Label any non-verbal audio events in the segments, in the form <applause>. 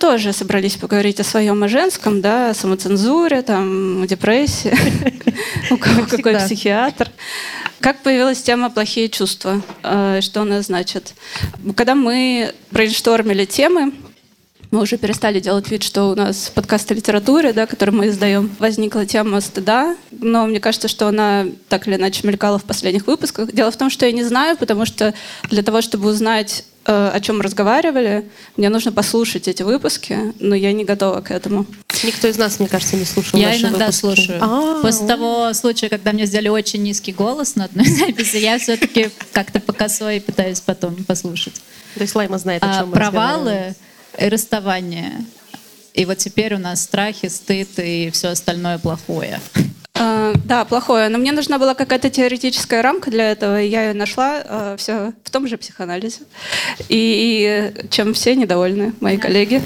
тоже собрались поговорить о своем, о женском, да, о самоцензуре, там, о депрессии, у кого какой психиатр. Как появилась тема «плохие чувства»? Э, что она значит? Когда мы брейнштормили темы, мы уже перестали делать вид, что у нас подкаст о литературе, да, который мы издаем. Возникла тема стыда, но мне кажется, что она так или иначе мелькала в последних выпусках. Дело в том, что я не знаю, потому что для того, чтобы узнать, о чем разговаривали, мне нужно послушать эти выпуски, но я не готова к этому. Никто из нас, мне кажется, не слушал Я иногда выпуски. слушаю. А-а-а. После того случая, когда мне сделали очень низкий голос на одной <laughs> записи, я все-таки как-то по косой пытаюсь потом послушать. То есть Лайма знает, о чем а, мы Провалы и расставание. И вот теперь у нас страхи, стыд и все остальное плохое. Uh, да, плохое. Но мне нужна была какая-то теоретическая рамка для этого, и я ее нашла а, все в том же психоанализе. И, и чем все недовольны, мои коллеги.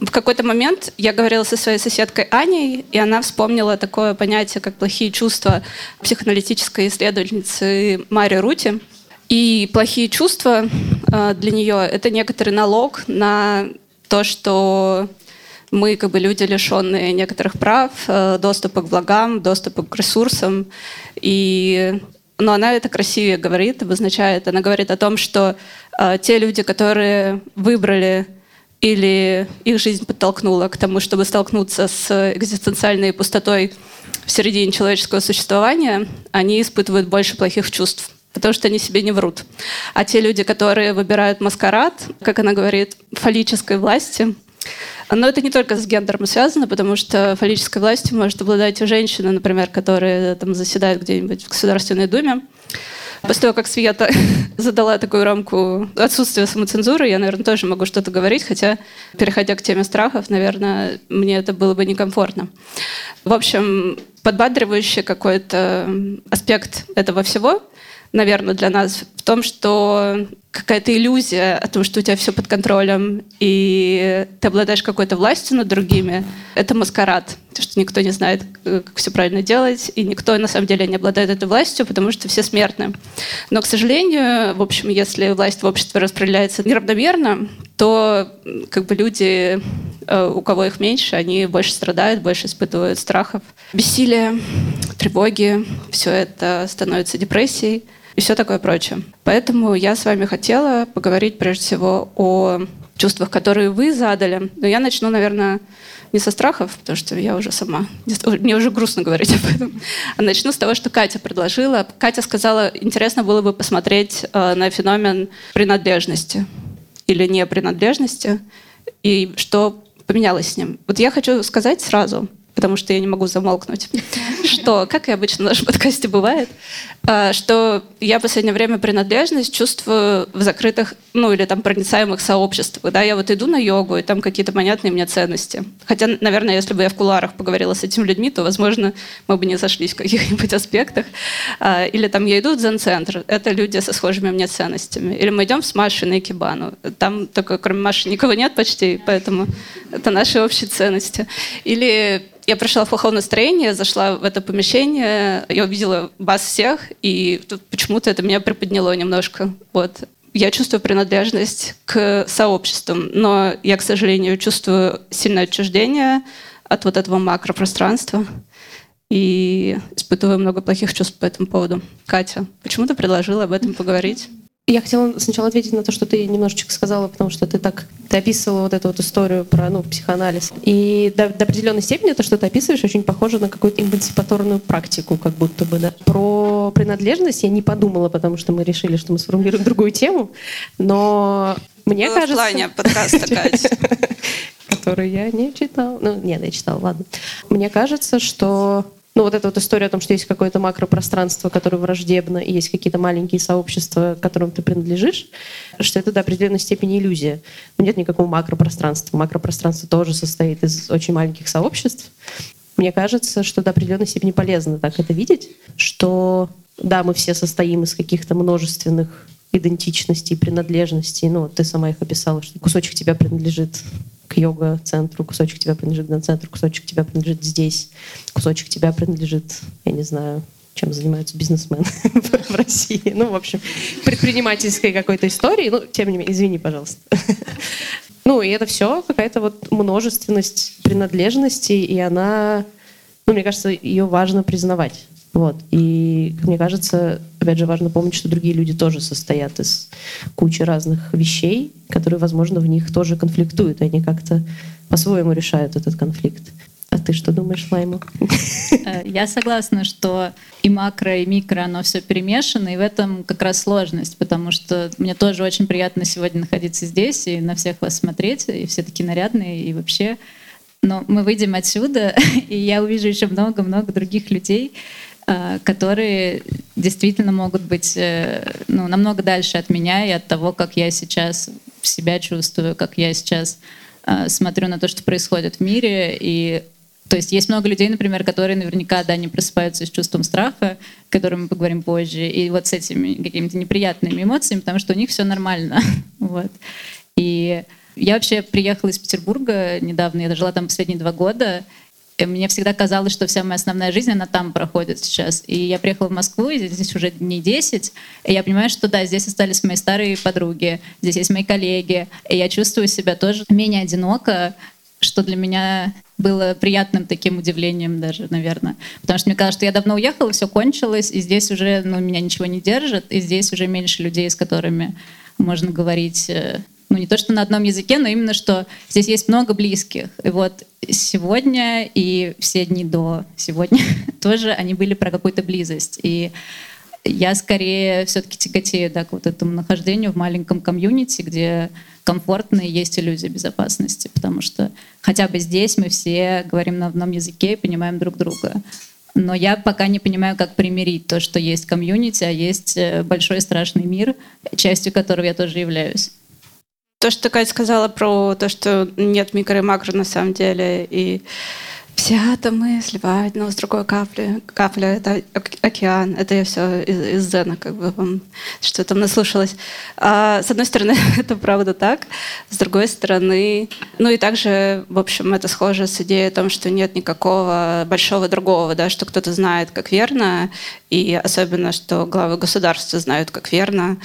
В какой-то момент я говорила со своей соседкой Аней, и она вспомнила такое понятие, как плохие чувства психоаналитической исследовательницы Мари Рути. И плохие чувства э, для нее это некоторый налог на то, что мы как бы люди, лишенные некоторых прав, э, доступа к благам, доступа к ресурсам. И но она это красивее говорит, обозначает. Она говорит о том, что э, те люди, которые выбрали или их жизнь подтолкнула к тому, чтобы столкнуться с экзистенциальной пустотой в середине человеческого существования, они испытывают больше плохих чувств потому что они себе не врут. А те люди, которые выбирают маскарад, как она говорит, фаллической власти, но это не только с гендером связано, потому что фаллической властью может обладать женщина, например, которая там заседает где-нибудь в Государственной Думе. После того, как Света <laughs> задала такую рамку отсутствия самоцензуры, я, наверное, тоже могу что-то говорить, хотя, переходя к теме страхов, наверное, мне это было бы некомфортно. В общем, подбадривающий какой-то аспект этого всего — наверное, для нас в том, что какая-то иллюзия о том, что у тебя все под контролем, и ты обладаешь какой-то властью над другими, это маскарад. Потому что никто не знает, как все правильно делать, и никто на самом деле не обладает этой властью, потому что все смертны. Но, к сожалению, в общем, если власть в обществе распределяется неравномерно, то как бы люди, э, у кого их меньше, они больше страдают, больше испытывают страхов, бессилия, тревоги. Все это становится депрессией и все такое прочее. Поэтому я с вами хотела поговорить прежде всего о чувствах, которые вы задали. Но я начну, наверное, не со страхов, потому что я уже сама, мне уже грустно говорить об этом, а начну с того, что Катя предложила. Катя сказала, интересно было бы посмотреть э, на феномен принадлежности или не принадлежности, и что поменялось с ним. Вот я хочу сказать сразу, потому что я не могу замолкнуть, что, как и обычно в нашем подкасте бывает, а, что я в последнее время принадлежность чувствую в закрытых, ну или там проницаемых сообществах. Да, я вот иду на йогу, и там какие-то понятные мне ценности. Хотя, наверное, если бы я в куларах поговорила с этими людьми, то, возможно, мы бы не сошлись в каких-нибудь аспектах. А, или там я иду в дзен-центр, это люди со схожими мне ценностями. Или мы идем с Машей на Икебану, там только кроме Маши никого нет почти, поэтому это наши общие ценности. Или я пришла в плохом настроении, зашла в это помещение, я увидела вас всех, и тут почему-то это меня приподняло немножко. Вот. Я чувствую принадлежность к сообществам, но я, к сожалению, чувствую сильное отчуждение от вот этого макропространства и испытываю много плохих чувств по этому поводу. Катя, почему ты предложила об этом поговорить? Я хотела сначала ответить на то, что ты немножечко сказала, потому что ты так ты описывала вот эту вот историю про ну, психоанализ. И до, до определенной степени то, что ты описываешь, очень похоже на какую-то эмансипаторную практику, как будто бы. Да. Про принадлежность я не подумала, потому что мы решили, что мы сформулируем другую тему. Но мне ну, кажется... В плане подкаста, Катя. <laughs> Который я не читала. Ну, нет, я читала, ладно. Мне кажется, что ну, вот эта вот история о том, что есть какое-то макропространство, которое враждебно, и есть какие-то маленькие сообщества, которым ты принадлежишь, что это до определенной степени иллюзия. Но нет никакого макропространства. Макропространство тоже состоит из очень маленьких сообществ. Мне кажется, что до определенной степени полезно так это видеть, что да, мы все состоим из каких-то множественных идентичностей, принадлежностей. Ну, ты сама их описала, что кусочек тебя принадлежит к йога-центру, кусочек тебя принадлежит на центр, кусочек тебя принадлежит здесь, кусочек тебя принадлежит, я не знаю, чем занимаются бизнесмены <laughs> в России. Ну, в общем, предпринимательской какой-то истории. Ну, тем не менее, извини, пожалуйста. <laughs> Ну, и это все какая-то вот множественность принадлежностей, и она, ну, мне кажется, ее важно признавать. Вот. И, мне кажется, опять же, важно помнить, что другие люди тоже состоят из кучи разных вещей, которые, возможно, в них тоже конфликтуют, и они как-то по-своему решают этот конфликт. А ты что думаешь, Лайма? Э, я согласна, что и макро, и микро, оно все перемешано, и в этом как раз сложность, потому что мне тоже очень приятно сегодня находиться здесь и на всех вас смотреть, и все такие нарядные, и вообще. Но мы выйдем отсюда, <laughs> и я увижу еще много-много других людей, которые действительно могут быть э, ну, намного дальше от меня и от того, как я сейчас себя чувствую, как я сейчас смотрю на то, что происходит в мире, и то есть есть много людей, например, которые наверняка, да, не просыпаются с чувством страха, о котором мы поговорим позже, и вот с этими какими-то неприятными эмоциями, потому что у них все нормально. <laughs> вот. И я вообще приехала из Петербурга недавно, я жила там последние два года, и мне всегда казалось, что вся моя основная жизнь, она там проходит сейчас. И я приехала в Москву, и здесь уже дней 10, и я понимаю, что да, здесь остались мои старые подруги, здесь есть мои коллеги, и я чувствую себя тоже менее одиноко, что для меня было приятным таким удивлением даже, наверное. Потому что мне казалось, что я давно уехала, все кончилось, и здесь уже ну, меня ничего не держит, и здесь уже меньше людей, с которыми можно говорить э, ну не то, что на одном языке, но именно, что здесь есть много близких. И вот сегодня и все дни до сегодня <laughs> тоже они были про какую-то близость. И я скорее все-таки тяготею да, к вот этому нахождению в маленьком комьюнити, где комфортно и есть иллюзия безопасности, потому что хотя бы здесь мы все говорим на одном языке и понимаем друг друга. Но я пока не понимаю, как примирить то, что есть комьюнити, а есть э, большой страшный мир, частью которого я тоже являюсь. То, что Катя сказала про то, что нет микро и макро на самом деле, и все атомы сливают одну с другой капли. Капля — это океан. Это я все из, из Зена, как бы что там наслушалась. А, с одной стороны, <laughs> это правда так. С другой стороны, ну и также, в общем, это схоже с идеей о том, что нет никакого большого другого, да, что кто-то знает, как верно, и особенно, что главы государства знают, как верно.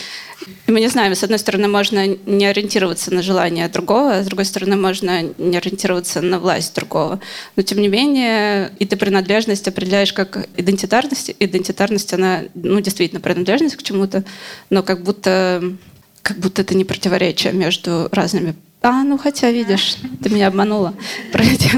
Мы не знаем, с одной стороны, можно не ориентироваться на желание другого, а с другой стороны, можно не ориентироваться на власть другого. Но, тем не менее, и ты принадлежность определяешь как идентитарность. Идентитарность, она, ну, действительно, принадлежность к чему-то, но как будто, как будто это не противоречие между разными а, ну хотя, видишь, ты меня обманула. <laughs>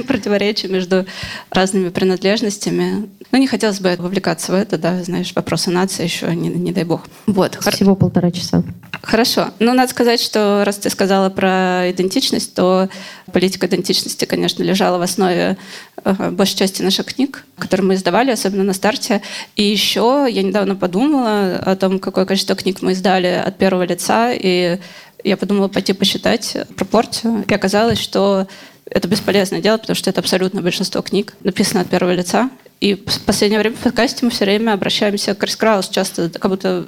Противоречие между разными принадлежностями. Ну, не хотелось бы вовлекаться в это, да, знаешь, вопросы нации еще, не, не дай бог. Вот. Всего полтора часа. Хорошо. Ну, надо сказать, что раз ты сказала про идентичность, то политика идентичности, конечно, лежала в основе э, большей части наших книг, которые мы издавали, особенно на старте. И еще я недавно подумала о том, какое количество книг мы издали от первого лица, и я подумала пойти посчитать пропорцию, и оказалось, что это бесполезное дело, потому что это абсолютно большинство книг написано от первого лица. И в последнее время в подкасте мы все время обращаемся к Крис Краус, часто как будто,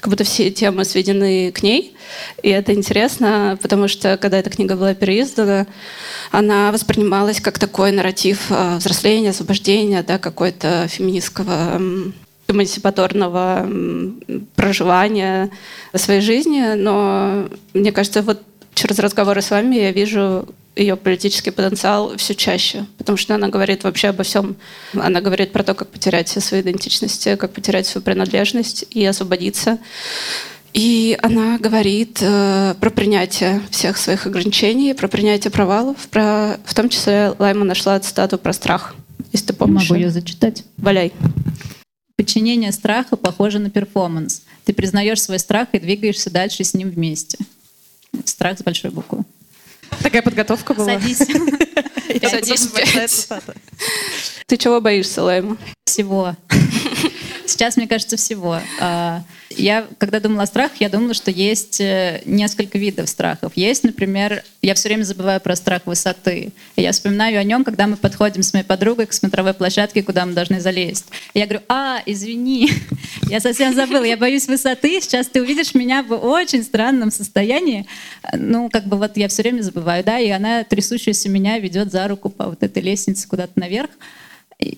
как будто все темы сведены к ней. И это интересно, потому что когда эта книга была переиздана, она воспринималась как такой нарратив э, взросления, освобождения, да, какой-то феминистского эмансипаторного проживания своей жизни, но мне кажется, вот через разговоры с вами я вижу ее политический потенциал все чаще, потому что она говорит вообще обо всем. Она говорит про то, как потерять все свои идентичности, как потерять свою принадлежность и освободиться. И она говорит э, про принятие всех своих ограничений, про принятие провалов, про, в том числе Лайма нашла цитату про страх, если ты помнишь. Могу ее зачитать. Валяй. Подчинение страха похоже на перформанс. Ты признаешь свой страх и двигаешься дальше с ним вместе. Страх с большой буквы. Такая подготовка была. Садись. <laughs> Садись. Ты чего боишься, Лайма? Всего. Сейчас, мне кажется, всего. А, я, когда думала о страхах, я думала, что есть э, несколько видов страхов. Есть, например, я все время забываю про страх высоты. Я вспоминаю о нем, когда мы подходим с моей подругой к смотровой площадке, куда мы должны залезть. Я говорю, а, извини, <laughs> я совсем забыла, я боюсь высоты, сейчас ты увидишь меня в очень странном состоянии. Ну, как бы вот я все время забываю, да, и она, трясущаяся меня, ведет за руку по вот этой лестнице куда-то наверх.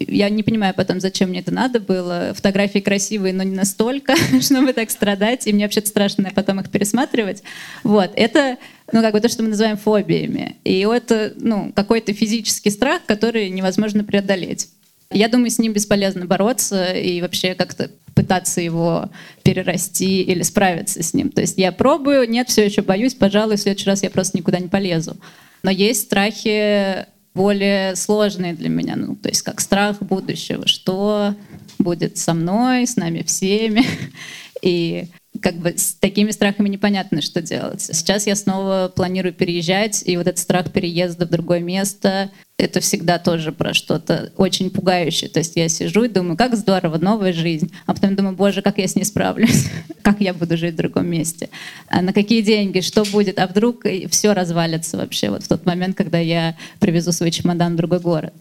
Я не понимаю потом, зачем мне это надо было. Фотографии красивые, но не настолько, <laughs> чтобы так страдать. И мне вообще страшно потом их пересматривать. Вот. Это ну, как бы то, что мы называем фобиями. И это, ну, какой-то физический страх, который невозможно преодолеть. Я думаю, с ним бесполезно бороться и вообще как-то пытаться его перерасти или справиться с ним. То есть я пробую, нет, все еще боюсь, пожалуй, в следующий раз я просто никуда не полезу. Но есть страхи более сложные для меня, ну, то есть как страх будущего, что будет со мной, с нами всеми. <laughs> И как бы с такими страхами непонятно, что делать. Сейчас я снова планирую переезжать, и вот этот страх переезда в другое место, это всегда тоже про что-то очень пугающее. То есть я сижу и думаю, как здорово, новая жизнь. А потом думаю, боже, как я с ней справлюсь? <laughs> как я буду жить в другом месте? А на какие деньги? Что будет? А вдруг все развалится вообще вот в тот момент, когда я привезу свой чемодан в другой город?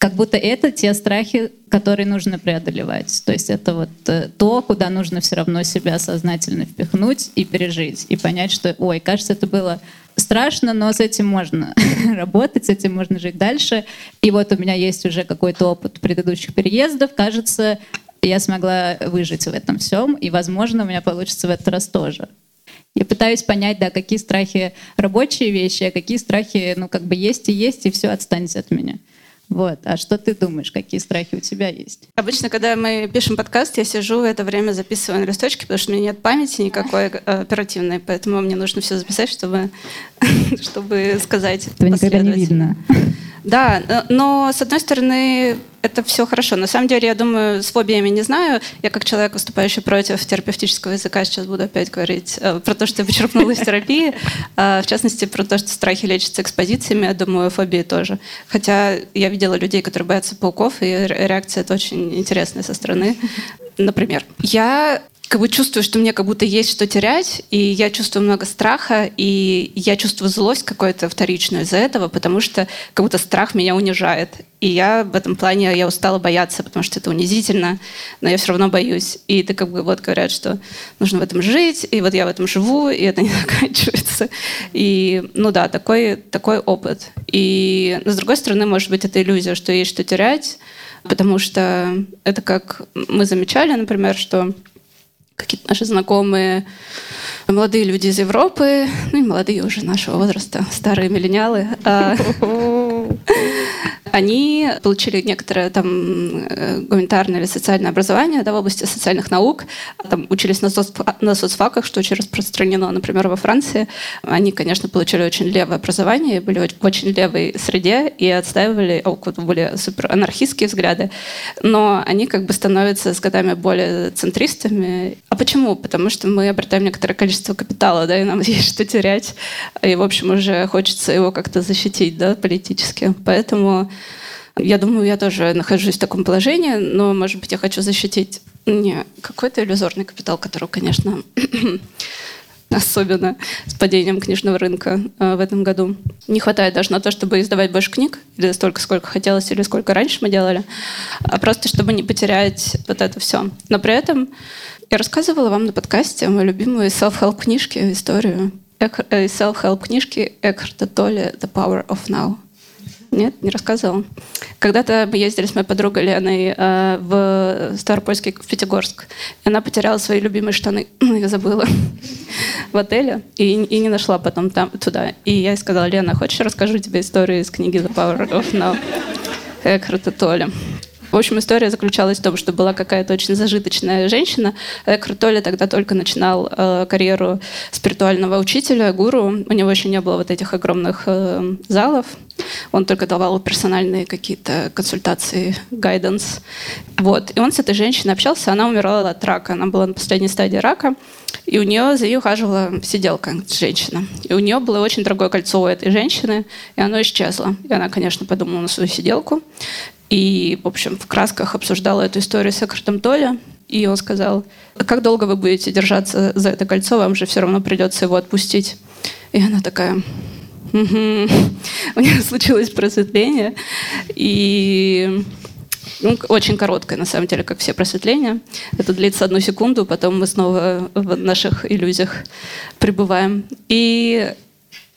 Как будто это те страхи, которые нужно преодолевать. То есть это вот э, то, куда нужно все равно себя сознательно впихнуть и пережить, и понять, что, ой, кажется, это было страшно, но с этим можно <laughs> работать, с этим можно жить дальше. И вот у меня есть уже какой-то опыт предыдущих переездов. Кажется, я смогла выжить в этом всем, и, возможно, у меня получится в этот раз тоже. Я пытаюсь понять, да, какие страхи рабочие вещи, а какие страхи, ну, как бы есть и есть, и все, отстаньте от меня. Вот. А что ты думаешь, какие страхи у тебя есть? Обычно, когда мы пишем подкаст, я сижу в это время записываю на листочке, потому что у меня нет памяти никакой э, оперативной, поэтому мне нужно все записать, чтобы, <laughs> чтобы сказать Этого никогда не видно. Да, э, но с одной стороны, это все хорошо. На самом деле, я думаю, с фобиями не знаю. Я как человек, выступающий против терапевтического языка, сейчас буду опять говорить э, про то, что я почерпнула из терапии. Э, в частности, про то, что страхи лечатся экспозициями. Я думаю, фобии тоже. Хотя я видела людей, которые боятся пауков, и реакция это очень интересная со стороны. Например, я как бы чувствую, что мне как будто есть что терять, и я чувствую много страха, и я чувствую злость какую-то вторичную из-за этого, потому что как будто страх меня унижает. И я в этом плане, я устала бояться, потому что это унизительно, но я все равно боюсь. И ты как бы вот говорят, что нужно в этом жить, и вот я в этом живу, и это не <laughs> заканчивается. И, ну да, такой, такой опыт. И с другой стороны, может быть, это иллюзия, что есть что терять, потому что это как мы замечали, например, что какие-то наши знакомые молодые люди из Европы, ну и молодые уже нашего возраста, старые миллениалы, а, <laughs> они получили некоторое там э, гуманитарное или социальное образование да, в области социальных наук, там учились на, соц, на соцфаках, что очень распространено, например, во Франции. Они, конечно, получили очень левое образование, были в очень левой среде и отстаивали более супер анархистские взгляды, но они как бы становятся с годами более центристами. А почему? Потому что мы обретаем некоторое количество капитала, да, и нам <laughs> есть что терять, и, в общем, уже хочется его как-то защитить, да, политически. Поэтому я думаю, я тоже нахожусь в таком положении, но, может быть, я хочу защитить не какой-то иллюзорный капитал, который, конечно, <clears throat> особенно с падением книжного рынка э, в этом году. Не хватает даже на то, чтобы издавать больше книг, или столько, сколько хотелось, или сколько раньше мы делали, а просто чтобы не потерять вот это все. Но при этом я рассказывала вам на подкасте мою любимую self-help книжки, историю э, self-help книжки Экхарта Толли «The Power of Now». Нет, не рассказывала. Когда-то мы ездили с моей подругой Леной э, в Старопольский, в Пятигорск. Она потеряла свои любимые штаны. <clears throat> Я забыла. в отеле. И, и не нашла потом там, туда. И я ей сказала, Лена, хочешь, расскажу тебе историю из книги «The Power of Now» Экхарта Толли. В общем, история заключалась в том, что была какая-то очень зажиточная женщина. Экхарт Толли тогда только начинал э, карьеру спиритуального учителя, гуру. У него еще не было вот этих огромных э, залов. Он только давал персональные какие-то консультации, гайденс. Вот. И он с этой женщиной общался, она умирала от рака. Она была на последней стадии рака. И у нее за ней ухаживала сиделка, женщина. И у нее было очень дорогое кольцо у этой женщины, и оно исчезло. И она, конечно, подумала на свою сиделку. И, в общем, в красках обсуждала эту историю с Экхартом Толли. И он сказал, как долго вы будете держаться за это кольцо, вам же все равно придется его отпустить. И она такая, <laughs> у нее случилось просветление. И ну, очень короткое, на самом деле, как все просветления. Это длится одну секунду, потом мы снова в наших иллюзиях пребываем. И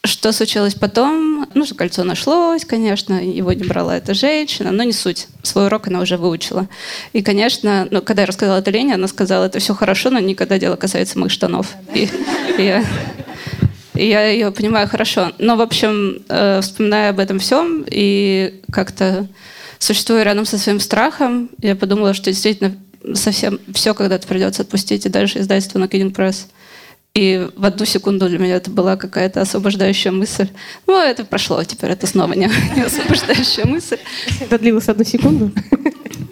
что случилось потом? Ну, кольцо нашлось, конечно, его не брала эта женщина, но не суть. Свой урок она уже выучила. И, конечно, ну, когда я рассказала это Лене, она сказала, это все хорошо, но никогда дело касается моих штанов. И, и я И я ее понимаю хорошо. Но, в общем, э, вспоминая об этом всем и как-то существуя рядом со своим страхом, я подумала, что действительно совсем все когда-то придется отпустить, и дальше издательство на Пресс. И в одну секунду для меня это была какая-то освобождающая мысль. Ну, это прошло, теперь это снова не, не освобождающая мысль. Это длилось одну секунду?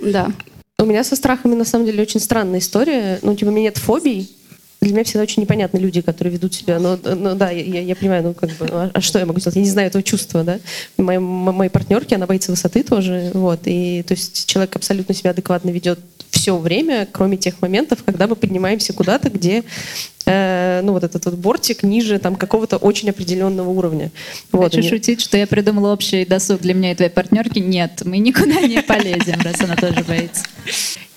Да. У меня со страхами, на самом деле, очень странная история. Ну, типа, у меня нет фобий, для меня всегда очень непонятны люди, которые ведут себя. Но, ну да, я, я понимаю, ну как бы, а, а что я могу сделать? Я не знаю этого чувства, да. Моей, моей партнерки, она боится высоты тоже, вот. И то есть человек абсолютно себя адекватно ведет все время, кроме тех моментов, когда мы поднимаемся куда-то, где э, ну вот этот вот бортик ниже там какого-то очень определенного уровня. Вот, Хочу шутить, что я придумала общий досуг для меня и твоей партнерки. Нет, мы никуда не <laughs> полезем, раз она тоже боится.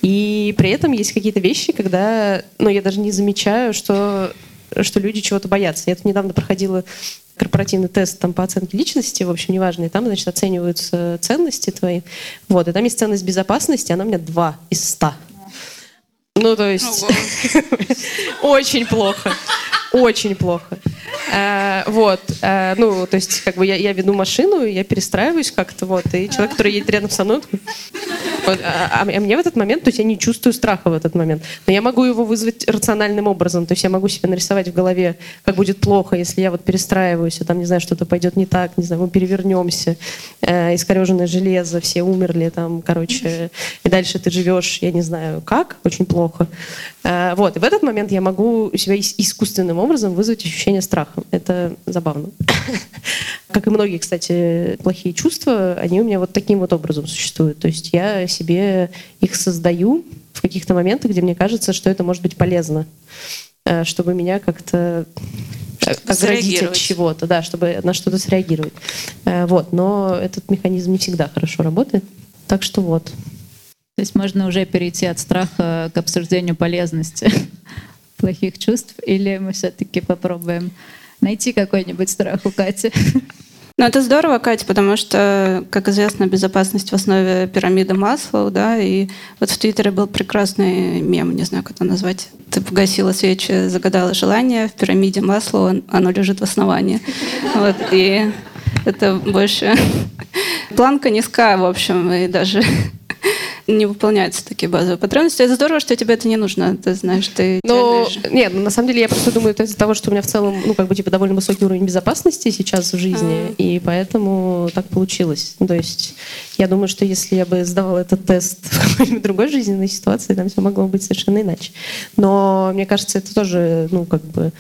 И при этом есть какие-то вещи, когда, ну, я даже не замечаю, что, что люди чего-то боятся. Я тут недавно проходила корпоративный тест там, по оценке личности, в общем, неважно, и там, значит, оцениваются ценности твои. Вот, и там есть ценность безопасности, она у меня 2 из 100. Ну, то есть, <laughs> очень плохо. Очень плохо. Э, вот. Э, ну, то есть, как бы я, я веду машину, я перестраиваюсь как-то, вот, и человек, который едет рядом со мной, вот, а, а, а мне в этот момент, то есть я не чувствую страха в этот момент, но я могу его вызвать рациональным образом, то есть я могу себе нарисовать в голове, как будет плохо, если я вот перестраиваюсь, а там, не знаю, что-то пойдет не так, не знаю, мы перевернемся, э, искореженное железо, все умерли, там, короче, и дальше ты живешь, я не знаю как, очень плохо. Э, вот, и в этот момент я могу у себя искусственным образом вызвать ощущение страха. Это забавно. <coughs> Как и многие, кстати, плохие чувства, они у меня вот таким вот образом существуют. То есть я себе их создаю в каких-то моментах, где мне кажется, что это может быть полезно, э, чтобы меня как-то оградить от чего-то, да, чтобы на что-то среагировать. Э, вот, но этот механизм не всегда хорошо работает. Так что вот. То есть можно уже перейти от страха к обсуждению полезности <laughs> плохих чувств, или мы все-таки попробуем найти какой-нибудь страх у Кати? Ну, это здорово, Катя, потому что, как известно, безопасность в основе пирамиды Маслоу, да, и вот в Твиттере был прекрасный мем, не знаю, как это назвать. Ты погасила свечи, загадала желание, в пирамиде Маслоу оно лежит в основании. <laughs> Вот, и это больше <laughs> планка низка, в общем, и даже не выполняются такие базовые потребности. Это здорово, что тебе это не нужно, ты знаешь, ты... Ну, нет, ну, на самом деле я просто думаю, это из-за того, что у меня в целом, ну, как бы, типа, довольно высокий уровень безопасности сейчас в жизни, а. и поэтому так получилось. Ну, то есть я думаю, что если я бы сдавала этот тест <laughs> в какой-нибудь другой жизненной ситуации, там все могло быть совершенно иначе. Но мне кажется, это тоже, ну, как бы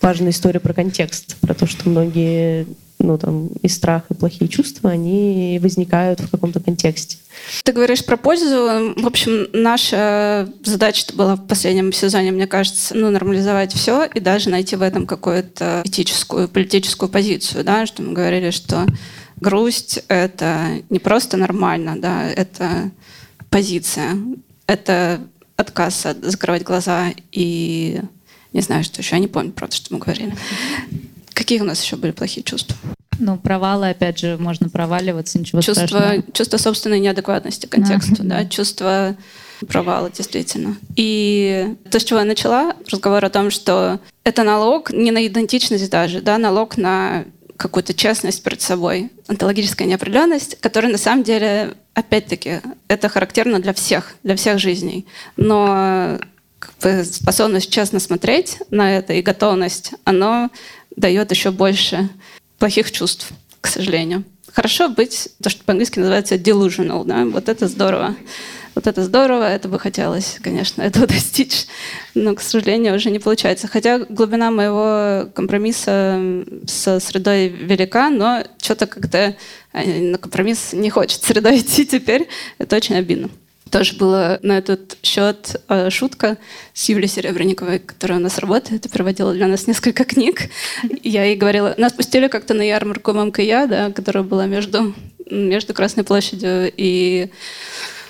важная история про контекст, про то, что многие ну, там, и страх, и плохие чувства, они возникают в каком-то контексте. Ты говоришь про пользу. В общем, наша задача была в последнем сезоне, мне кажется, ну, нормализовать все и даже найти в этом какую-то этическую, политическую позицию, да, что мы говорили, что грусть — это не просто нормально, да, это позиция, это отказ от закрывать глаза и не знаю, что еще, я не помню, правда, что мы говорили. Какие у нас еще были плохие чувства? Ну, провалы, опять же, можно проваливаться, ничего чувство, страшного. Чувство собственной неадекватности контексту, а, да, чувство провала, действительно. И то, с чего я начала, разговор о том, что это налог не на идентичность даже, да, налог на какую-то честность перед собой, онтологическая неопределенность, которая на самом деле, опять-таки, это характерно для всех, для всех жизней. Но способность честно смотреть на это и готовность, оно дает еще больше плохих чувств, к сожалению. Хорошо быть, то, что по-английски называется delusional, да, вот это здорово. Вот это здорово, это бы хотелось, конечно, этого <laughs> достичь, но, к сожалению, уже не получается. Хотя глубина моего компромисса со средой велика, но что-то как-то э, на компромисс не хочет <laughs> средой идти теперь. Это очень обидно. Тоже была на этот счет э, шутка с Юлей Серебренниковой, которая у нас работает и проводила для нас несколько книг. Я ей говорила, нас пустили как-то на ярмарку МКЯ, да, которая была между, между Красной площадью и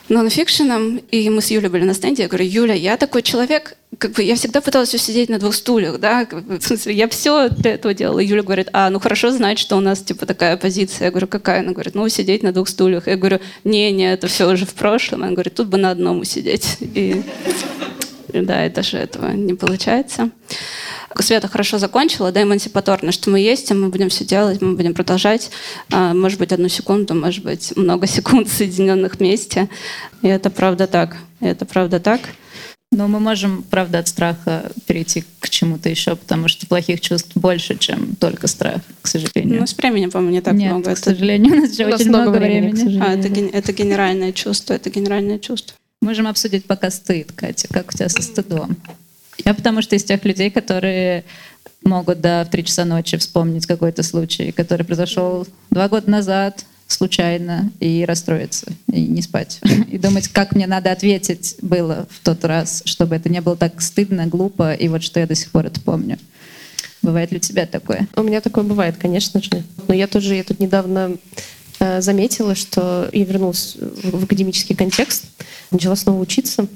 нонфикшеном, и мы с Юлей были на стенде, я говорю, Юля, я такой человек, как бы я всегда пыталась сидеть на двух стульях, да, <laughs> в смысле, я все для этого делала. Юля говорит, а, ну хорошо знать, что у нас типа такая позиция. Я говорю, какая? Она говорит, ну сидеть на двух стульях. Я говорю, не, не, это все уже в прошлом. Она говорит, тут бы на одном сидеть. И да, и даже этого не получается. Света хорошо закончила, да, эмансипаторно, что мы есть, и мы будем все делать, мы будем продолжать, а, может быть, одну секунду, может быть, много <laughs> секунд соединенных вместе. И это правда так. И это правда так. Но мы можем, правда, от страха перейти к чему-то еще, потому что плохих чувств больше, чем только страх, к сожалению. Ну, с временем, по-моему, не так Нет, много. к сожалению, у нас же У очень много много времени, к времени. сожалению. А, это, это генеральное чувство, это генеральное чувство. Можем обсудить пока стыд, Катя. Как у тебя со стыдом? Я потому что из тех людей, которые могут да, в три часа ночи вспомнить какой-то случай, который произошел два года назад случайно, и расстроиться, и не спать. <laughs> И думать, как мне надо ответить было в тот раз, чтобы это не было так стыдно, глупо, и вот что я до сих пор это помню. Бывает ли у тебя такое? У меня такое бывает, конечно же. Но я тоже, я тут недавно заметила, что я вернулась в, академический контекст, начала снова учиться.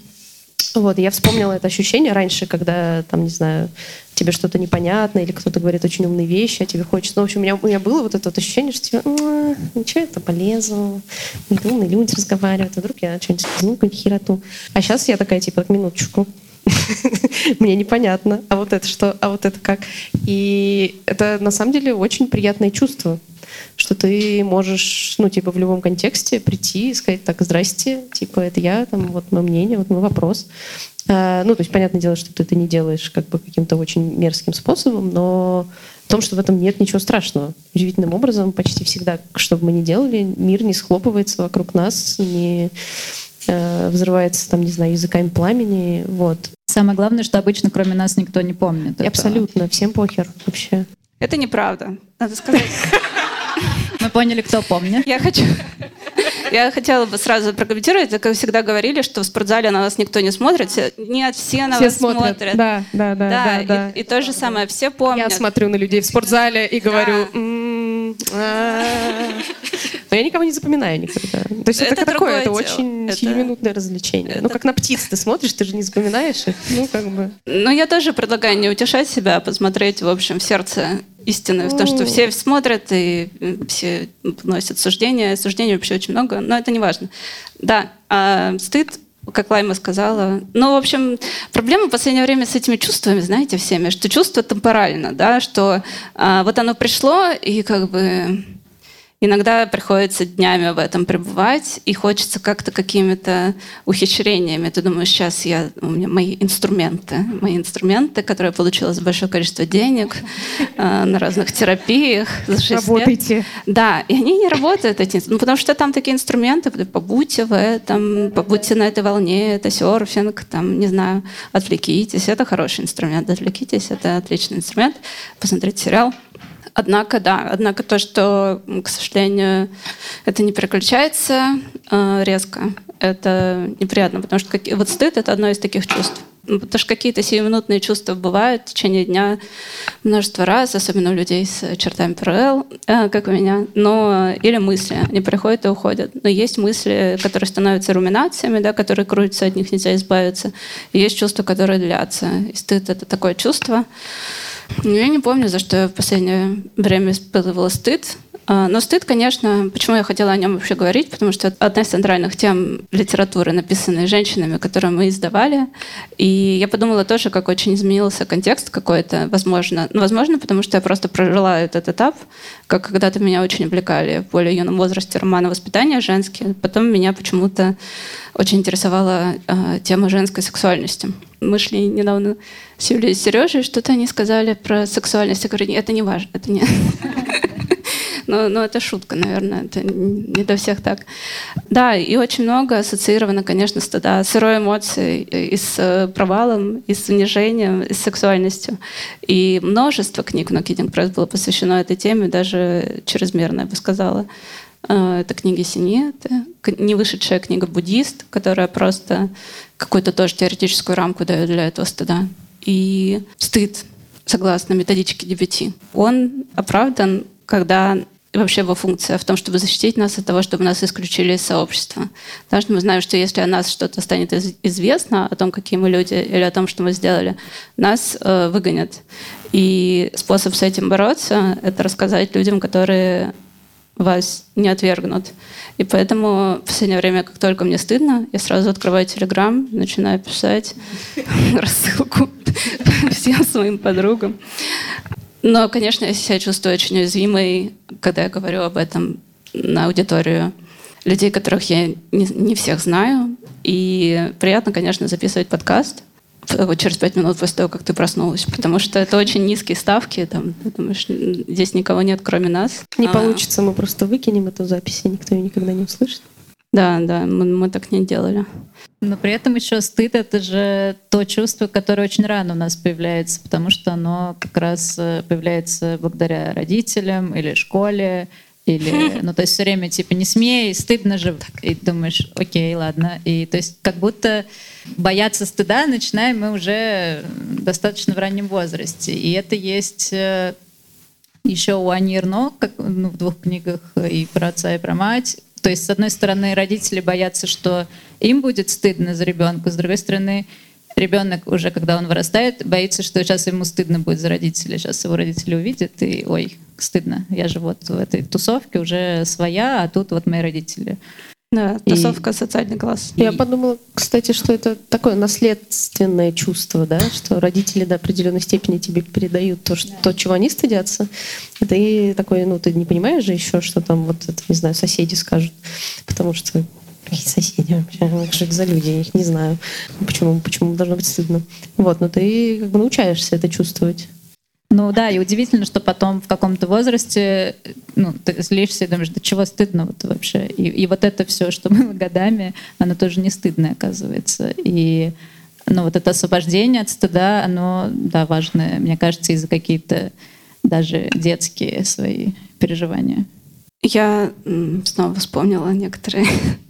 Вот, я вспомнила это ощущение раньше, когда, там, не знаю, тебе что-то непонятно, или кто-то говорит очень умные вещи, а тебе хочется... Ну, в общем, у меня, у меня было вот это вот ощущение, что тебе, «М, ничего, это полезно, какие-то умные люди разговаривают, а вдруг я что-нибудь скажу, какую-нибудь хероту. А сейчас я такая, типа, минуточку, <laughs> мне непонятно, а вот это что, а вот это как. И это на самом деле очень приятное чувство, что ты можешь, ну, типа, в любом контексте прийти и сказать, так, здрасте, типа, это я, там, вот мое мнение, вот мой вопрос. А, ну, то есть, понятное дело, что ты это не делаешь как бы каким-то очень мерзким способом, но в том, что в этом нет ничего страшного. Удивительным образом, почти всегда, что бы мы ни делали, мир не схлопывается вокруг нас, не э, взрывается, там, не знаю, языками пламени, вот. Самое главное, что обычно кроме нас никто не помнит. Абсолютно, всем похер вообще. Это неправда, надо сказать. Мы поняли, кто помнит. Я хочу... Я хотела бы сразу прокомментировать, как всегда говорили, что в спортзале на нас никто не смотрит. Нет, все на Все вас смотрят. смотрят. Да, да, да, да, и- да. И, то же самое, все помнят. Я смотрю на людей в спортзале и говорю, Да. «М, а». но я никого не запоминаю никогда. То есть это, Это такое, это дело. очень Это- сиюминутное развлечение. Ну, это- как на птиц ты смотришь, ты же не запоминаешь их. Ну, как бы. Но я тоже предлагаю не утешать себя, а посмотреть, в общем, в сердце истины, в том, что все смотрят и все носят суждения. Суждений вообще очень много, но это не важно. Да, а стыд как Лайма сказала. Ну, в общем, проблема в последнее время с этими чувствами, знаете, всеми, что чувство темпорально, да, что а, вот оно пришло, и как бы Иногда приходится днями в этом пребывать, и хочется как-то какими-то ухищрениями. Ты думаешь, сейчас я, у меня мои инструменты, мои инструменты, которые я получила за большое количество денег э, на разных терапиях. За шесть лет. Работайте. Да, и они не работают, эти, ну, потому что там такие инструменты, побудьте в этом, побудьте на этой волне, это серфинг, там, не знаю, отвлекитесь, это хороший инструмент, отвлекитесь, это отличный инструмент, посмотрите сериал. Однако, да, однако то, что, к сожалению, это не переключается э, резко, это неприятно, потому что каки- вот стыд — это одно из таких чувств. Ну, Потому что какие-то сиюминутные чувства бывают в течение дня множество раз, особенно у людей с чертами ПРЛ, э, как у меня, но или мысли, они приходят и уходят. Но есть мысли, которые становятся руминациями, да, которые крутятся, от них нельзя избавиться. И есть чувства, которые длятся. И стыд — это такое чувство. Ну, Я не помню, за что я в последнее время испытывала стыд. А, Но стыд, конечно, почему я хотела о нем вообще говорить, потому что одна из центральных тем литературы, написанной женщинами, которую мы издавали. И я подумала тоже, как очень изменился контекст какой-то, возможно. Ну, возможно, потому что я просто прожила этот этап, как когда-то меня очень увлекали в более юном возрасте романы воспитания женские. Потом меня почему-то очень интересовала э, тема женской сексуальности. Мы шли недавно с Юлей и Сережей, что-то они сказали про сексуальность. Я говорю, это не важно, это не... <laughs> Но, но это шутка, наверное, это не до всех так. Да, и очень много ассоциировано, конечно, с да, сырой эмоцией, и с э, провалом, и с унижением, и с сексуальностью. И множество книг на Kidding Press было посвящено этой теме, даже чрезмерно, я бы сказала. Э, Это книги Синеты, к- не вышедшая книга «Буддист», которая просто какую-то тоже теоретическую рамку дает для этого стыда. И стыд, согласно методичке DBT, он оправдан, когда вообще его функция в том, чтобы защитить нас от того, чтобы нас исключили из сообщества. Потому что мы знаем, что если о нас что-то станет из- известно, о том, какие мы люди, или о том, что мы сделали, нас э, выгонят. И способ с этим бороться — это рассказать людям, которые вас не отвергнут. И поэтому в последнее время, как только мне стыдно, я сразу открываю Телеграм, начинаю писать <laughs> рассылку <laughs> всем своим подругам. Но, конечно, я себя чувствую очень уязвимой, когда я говорю об этом на аудиторию людей, которых я не, не всех знаю. И приятно, конечно, записывать подкаст вот через пять минут после того, как ты проснулась, потому что это очень низкие ставки, там, ты думаешь, здесь никого нет, кроме нас. Не а... получится, мы просто выкинем эту запись, и никто ее никогда не услышит. Да, да, мы, мы так не делали. Но при этом еще стыд — это же то чувство, которое очень рано у нас появляется, потому что оно как раз э, появляется благодаря родителям или школе, или, <laughs> ну, то есть все время типа не смей, стыдно же. И думаешь, окей, ладно. И то есть как будто бояться стыда начинаем мы уже достаточно в раннем возрасте. И это есть э, еще у Ани Ирно, как ну, в двух книгах и про отца, и про мать. То есть, с одной стороны, родители боятся, что им будет стыдно за ребенка, с другой стороны, ребенок уже, когда он вырастает, боится, что сейчас ему стыдно будет за родителей. Сейчас его родители увидят, и ой, стыдно. Я же вот в этой тусовке уже своя, а тут вот мои родители. Да, тусовка и... социальный класс. Я и... подумала, кстати, что это такое наследственное чувство, да, что родители до определенной степени тебе передают то, что, да. то чего они стыдятся. Это и такое, ну, ты не понимаешь же еще, что там вот это, не знаю, соседи скажут, потому что какие соседи вообще? Что это за люди? Я их не знаю. Почему, почему должно быть стыдно? Вот, но ты как бы научаешься это чувствовать. Ну да, и удивительно, что потом в каком-то возрасте ну, ты злишься и думаешь, да чего стыдно вот вообще. И, и вот это все, что было годами, оно тоже не стыдное, оказывается. И ну, вот это освобождение от стыда, оно, да, важное, мне кажется, из-за какие-то даже детские свои переживания. Я снова вспомнила некоторые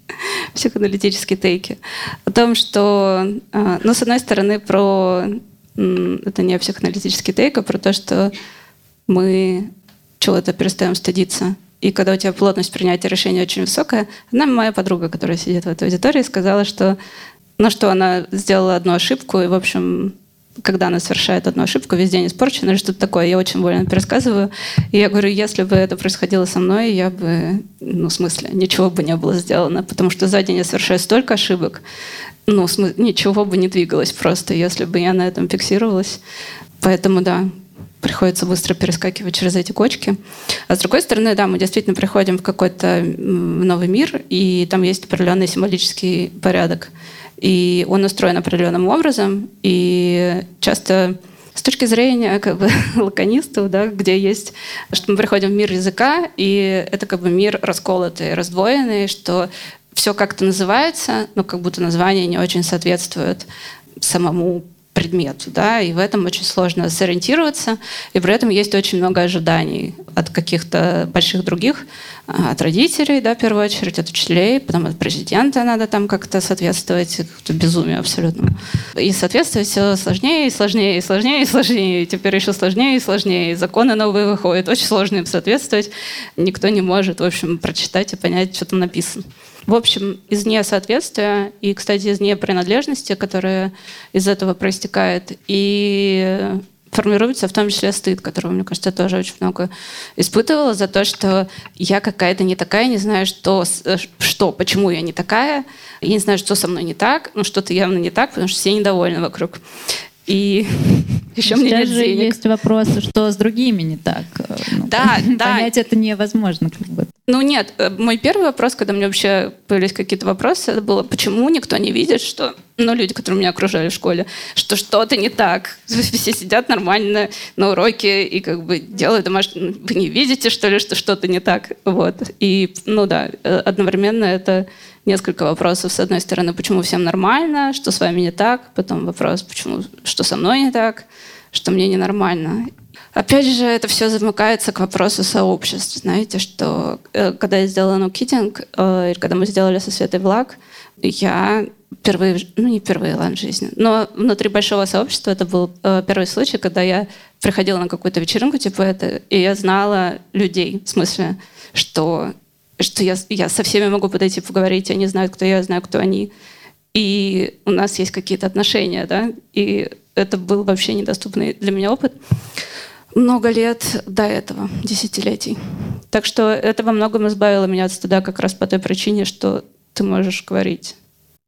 <laughs> психоаналитические тейки о том, что, а, ну, с одной стороны, про это не психоаналитический тейк, а про то, что мы чего-то перестаем стыдиться. И когда у тебя плотность принятия решения очень высокая, одна моя подруга, которая сидит в этой аудитории, сказала, что, ну, что она сделала одну ошибку, и, в общем, когда она совершает одну ошибку, весь день испорчен или что-то такое. Я очень больно пересказываю. И я говорю, если бы это происходило со мной, я бы, ну, в смысле, ничего бы не было сделано, потому что за день я совершаю столько ошибок, ну, ничего бы не двигалось просто, если бы я на этом фиксировалась. Поэтому, да, приходится быстро перескакивать через эти кочки. А с другой стороны, да, мы действительно приходим в какой-то новый мир, и там есть определенный символический порядок. И он устроен определенным образом, и часто с точки зрения как бы <laughs> лаконистов, да, где есть, что мы приходим в мир языка, и это как бы мир расколотый, раздвоенный, что все как-то называется, но как будто название не очень соответствует самому предмету, да, и в этом очень сложно сориентироваться, и при этом есть очень много ожиданий от каких-то больших других, от родителей, да, в первую очередь, от учителей, потом от президента надо там как-то соответствовать, как-то безумие абсолютно. И соответствовать все сложнее и сложнее и сложнее и сложнее, и теперь еще сложнее и сложнее, и законы новые выходят, очень сложно им соответствовать, никто не может, в общем, прочитать и понять, что там написано. В общем, из несоответствия и, кстати, из непринадлежности, которая из этого проистекает, и формируется в том числе стыд, которого, мне кажется, я тоже очень много испытывала за то, что я какая-то не такая, не знаю, что, э, что, почему я не такая, я не знаю, что со мной не так, ну что-то явно не так, потому что все недовольны вокруг. И <laughs> еще мне нет же денег. есть вопрос, что с другими не так. Ну, да, <laughs> да. Понять это невозможно. Как бы. Ну нет, э, мой первый вопрос, когда мне вообще появились какие-то вопросы, это было, почему никто не видит, что, ну, люди, которые меня окружали в школе, что что-то не так. <laughs> Все сидят нормально на уроке и как бы делают домашнее... Вы не видите, что ли, что что-то не так? Вот. И, ну да, э, одновременно это несколько вопросов. С одной стороны, почему всем нормально, что с вами не так. Потом вопрос, почему, что со мной не так, что мне ненормально. Опять же, это все замыкается к вопросу сообществ. Знаете, что э, когда я сделала нукитинг, э, когда мы сделали со Светой влаг, я впервые, ну не впервые, ладно, в жизни, но внутри большого сообщества это был э, первый случай, когда я приходила на какую-то вечеринку, типа это, и я знала людей, в смысле, что, что я, я со всеми могу подойти поговорить, они знают, кто я знаю, кто они. И у нас есть какие-то отношения, да, и это был вообще недоступный для меня опыт. Много лет до этого, десятилетий. Так что это во многом избавило меня от стыда как раз по той причине, что ты можешь говорить.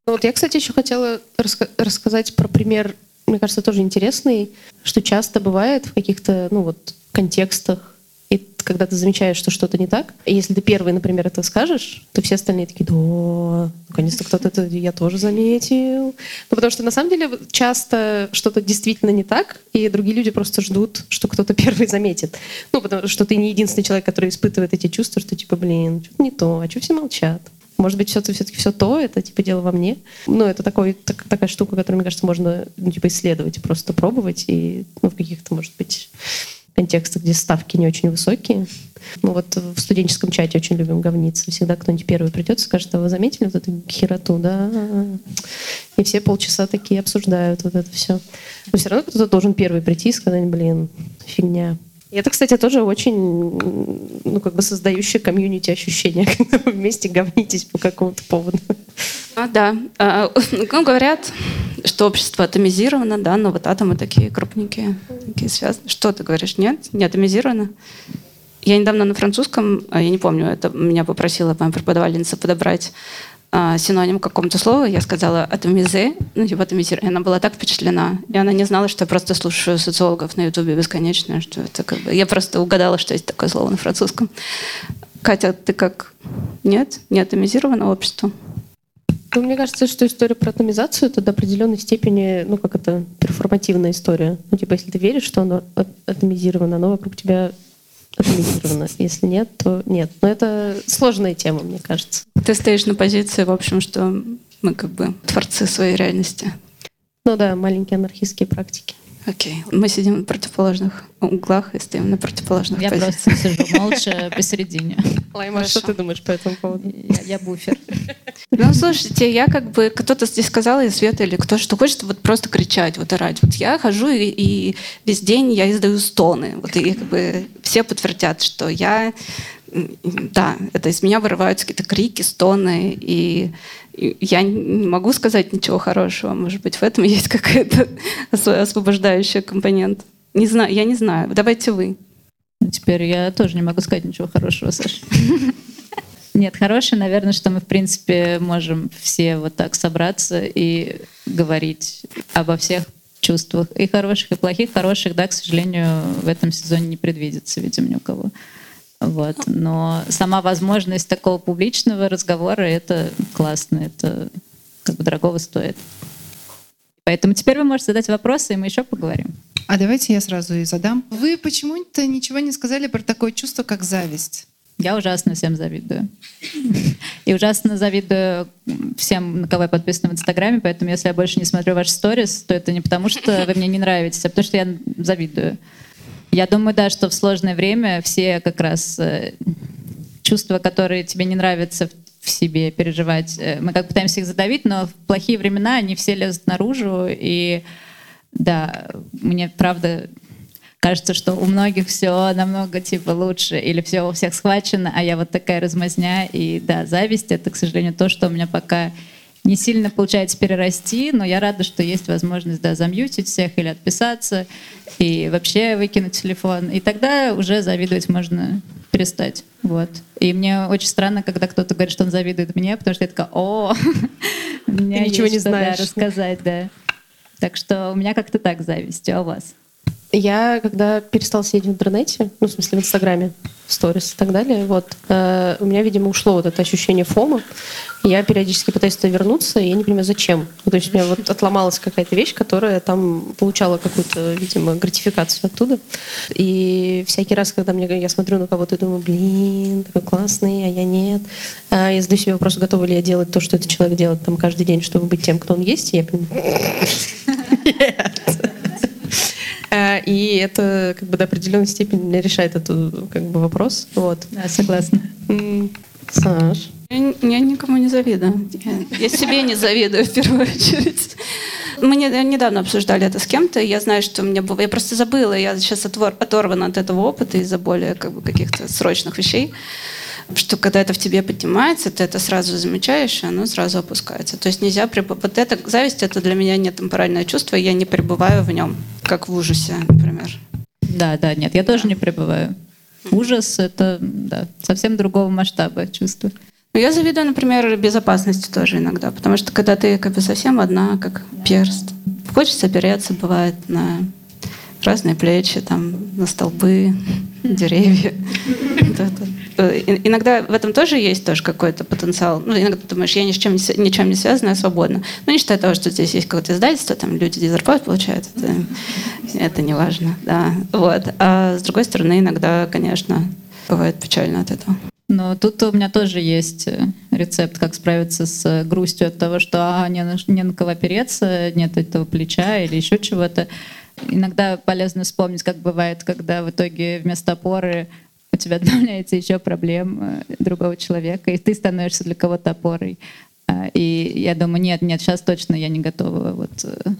Ну вот я, кстати, еще хотела раска- рассказать про пример, мне кажется, тоже интересный, что часто бывает в каких-то, ну вот, контекстах и когда ты замечаешь, что что-то не так, и если ты первый, например, это скажешь, то все остальные такие, да, наконец-то кто-то это я тоже заметил. Ну, потому что на самом деле часто что-то действительно не так, и другие люди просто ждут, что кто-то <laughs> первый заметит. Ну, потому что ты не единственный человек, который испытывает эти чувства, что типа, блин, что-то не то, а что все молчат? Может быть, все-таки все, все то, это типа дело во мне. Ну, это такой, так, такая штука, которую, мне кажется, можно ну, типа исследовать, просто пробовать и ну, в каких-то, может быть, контекстах, где ставки не очень высокие. Ну вот в студенческом чате очень любим говниться. Всегда кто-нибудь первый придет и скажет, а вы заметили вот эту хероту, да? И все полчаса такие обсуждают вот это все. Но все равно кто-то должен первый прийти и сказать, блин, фигня. И это, кстати, тоже очень, ну, как бы создающее комьюнити ощущение, <laughs> когда вы вместе говнитесь по какому-то поводу. А, да. А, ну, говорят, что общество атомизировано, да, но вот атомы такие крупненькие, такие связаны. Что ты говоришь? Нет? Не атомизировано? Я недавно на французском, а, я не помню, это меня попросила моя преподавательница подобрать а, синоним какому-то слову, я сказала атомизе, ну типа атомизировать. Она была так впечатлена. И она не знала, что я просто слушаю социологов на ютубе бесконечно, что это как бы... Я просто угадала, что есть такое слово на французском. Катя, ты как? Нет? Не атомизировано общество? Ну, мне кажется, что история про атомизацию это до определенной степени, ну, как это, перформативная история. Ну, типа, если ты веришь, что оно атомизировано, оно вокруг тебя атомизировано. Если нет, то нет. Но это сложная тема, мне кажется. Ты стоишь на позиции, в общем, что мы как бы творцы своей реальности. Ну да, маленькие анархистские практики. Окей. Мы сидим на противоположных углах и стоим на противоположных Я позициях. просто сижу молча посередине. Лайма, что ты думаешь по этому поводу? Я, я буфер. Ну, слушайте, я как бы, кто-то здесь сказал, и Света, или кто, что хочет вот просто кричать, вот орать. Вот я хожу, и, и весь день я издаю стоны. Вот и как бы все подтвердят, что я да, это из меня вырываются какие-то крики, стоны, и я не могу сказать ничего хорошего. Может быть, в этом <laughs> есть какая-то освобождающая компонент. Не знаю, я не знаю. Давайте вы. Ну, теперь я тоже не могу сказать ничего хорошего, Саша. <laughs> Нет, хорошее, наверное, что мы, в принципе, можем все вот так собраться и говорить обо всех чувствах, и хороших, и плохих. Хороших, да, к сожалению, в этом сезоне не предвидится, видимо, ни у кого. Вот. Но сама возможность такого публичного разговора — это классно, это как бы дорогого стоит. Поэтому теперь вы можете задать вопросы, и мы еще поговорим. А давайте я сразу и задам. Вы почему-то ничего не сказали про такое чувство, как зависть. Я ужасно всем завидую. И ужасно завидую всем, на кого я подписана в Инстаграме, поэтому если я больше не смотрю ваши сторис, то это не потому, что вы мне не нравитесь, а потому что я завидую. Я думаю, да, что в сложное время все как раз э, чувства, которые тебе не нравятся в себе переживать, э, мы как пытаемся их задавить, но в плохие времена они все лезут наружу, и да, мне правда кажется, что у многих все намного типа лучше, или все у всех схвачено, а я вот такая размазня, и да, зависть — это, к сожалению, то, что у меня пока не сильно получается перерасти, но я рада, что есть возможность да, замьютить всех или отписаться, и вообще выкинуть телефон. И тогда уже завидовать можно перестать. Вот. И мне очень странно, когда кто-то говорит, что он завидует мне, потому что я такая, о, <laughs> у меня ничего не знаешь. рассказать, да. Так что у меня как-то так зависть, а у вас? Я, когда перестала сидеть в интернете, ну, в смысле, в Инстаграме, в сторис и так далее, вот, э, у меня, видимо, ушло вот это ощущение фома. Я периодически пытаюсь туда вернуться, и я не понимаю, зачем. Ну, то есть у меня вот отломалась какая-то вещь, которая там получала какую-то, видимо, гратификацию оттуда. И всякий раз, когда мне, я смотрю на кого-то и думаю, блин, такой классный, а я нет. А я задаю себе вопрос, готова ли я делать то, что этот человек делает там каждый день, чтобы быть тем, кто он есть. И я понимаю, <laughs> нет. Э, И это как бы до определенной степени решает этот как бы вопрос. Вот. Да, согласна. Саш. Я, я никому не завидую. Я, я себе не завидую в первую очередь. Мы не- недавно обсуждали это с кем-то, я знаю, что мне было... Я просто забыла, я сейчас отвор- оторвана от этого опыта из-за более как бы, каких-то срочных вещей, что когда это в тебе поднимается, ты это сразу замечаешь, и оно сразу опускается. То есть нельзя... приб- Вот это, зависть — это для меня не темпоральное чувство, я не пребываю в нем, как в ужасе, например. Да, да, нет, я тоже не пребываю. Ужас — это да, совсем другого масштаба чувства. Ну, я завидую, например, безопасности тоже иногда, потому что когда ты как бы совсем одна, как перст, хочется опереться, бывает, на разные плечи, там, на столбы, деревья. <laughs> Э, иногда в этом тоже есть тоже какой-то потенциал. Ну, иногда ты думаешь, я ни с чем, ничем не связана, я свободна. Ну, не считая того, что здесь есть какое-то издательство, там люди зарплату получают, это, это не важно. Да. Вот. А с другой стороны, иногда, конечно, бывает печально от этого. Но тут у меня тоже есть э, рецепт, как справиться с грустью от того, что а, не, на, не на кого опереться, нет этого плеча или еще чего-то. Иногда полезно вспомнить, как бывает, когда в итоге вместо опоры у тебя <laughs> добавляется еще проблем э, другого человека, и ты становишься для кого-то опорой. А, и я думаю, нет, нет, сейчас точно я не готова вот э,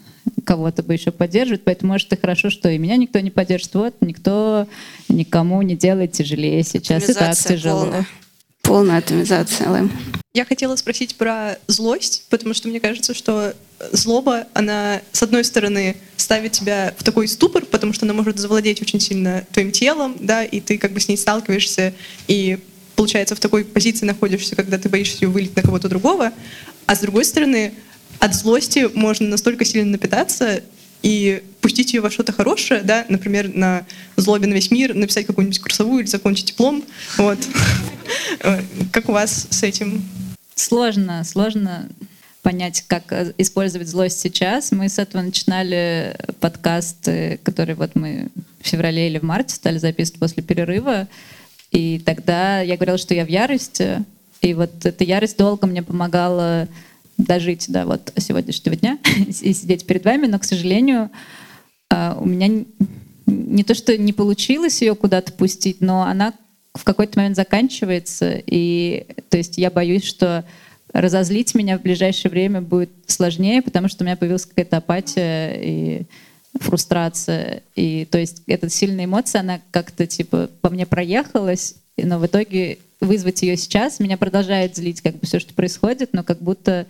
кого-то бы еще поддерживать, поэтому, может, и хорошо, что и меня никто не поддержит. Вот, никто никому не делает тяжелее сейчас, и так тяжело. Полная, полная атомизация, Лэм. Я хотела спросить про злость, потому что мне кажется, что злоба, она, с одной стороны, ставит тебя в такой ступор, потому что она может завладеть очень сильно твоим телом, да, и ты как бы с ней сталкиваешься, и получается в такой позиции находишься, когда ты боишься ее вылить на кого-то другого, а с другой стороны, от злости можно настолько сильно напитаться и пустить ее во что-то хорошее, да, например, на злобе на весь мир, написать какую-нибудь курсовую или закончить диплом. Вот. <laughs> Как у вас с этим? Сложно, сложно понять, как э, использовать злость сейчас. Мы с этого начинали подкаст, который вот мы в феврале или в марте стали записывать после перерыва. И тогда я говорила, что я в ярости. И вот эта ярость долго мне помогала дожить до вот сегодняшнего дня <laughs> и сидеть перед вами, но, к сожалению, а, у меня не то, что не получилось ее куда-то пустить, но она в какой-то момент заканчивается, и то есть я боюсь, что разозлить меня в ближайшее время будет сложнее, потому что у меня появилась какая-то апатия и фрустрация. И то есть эта сильная эмоция, она как-то типа по мне проехалась, но в итоге вызвать ее сейчас меня продолжает злить как бы все, что происходит, но как будто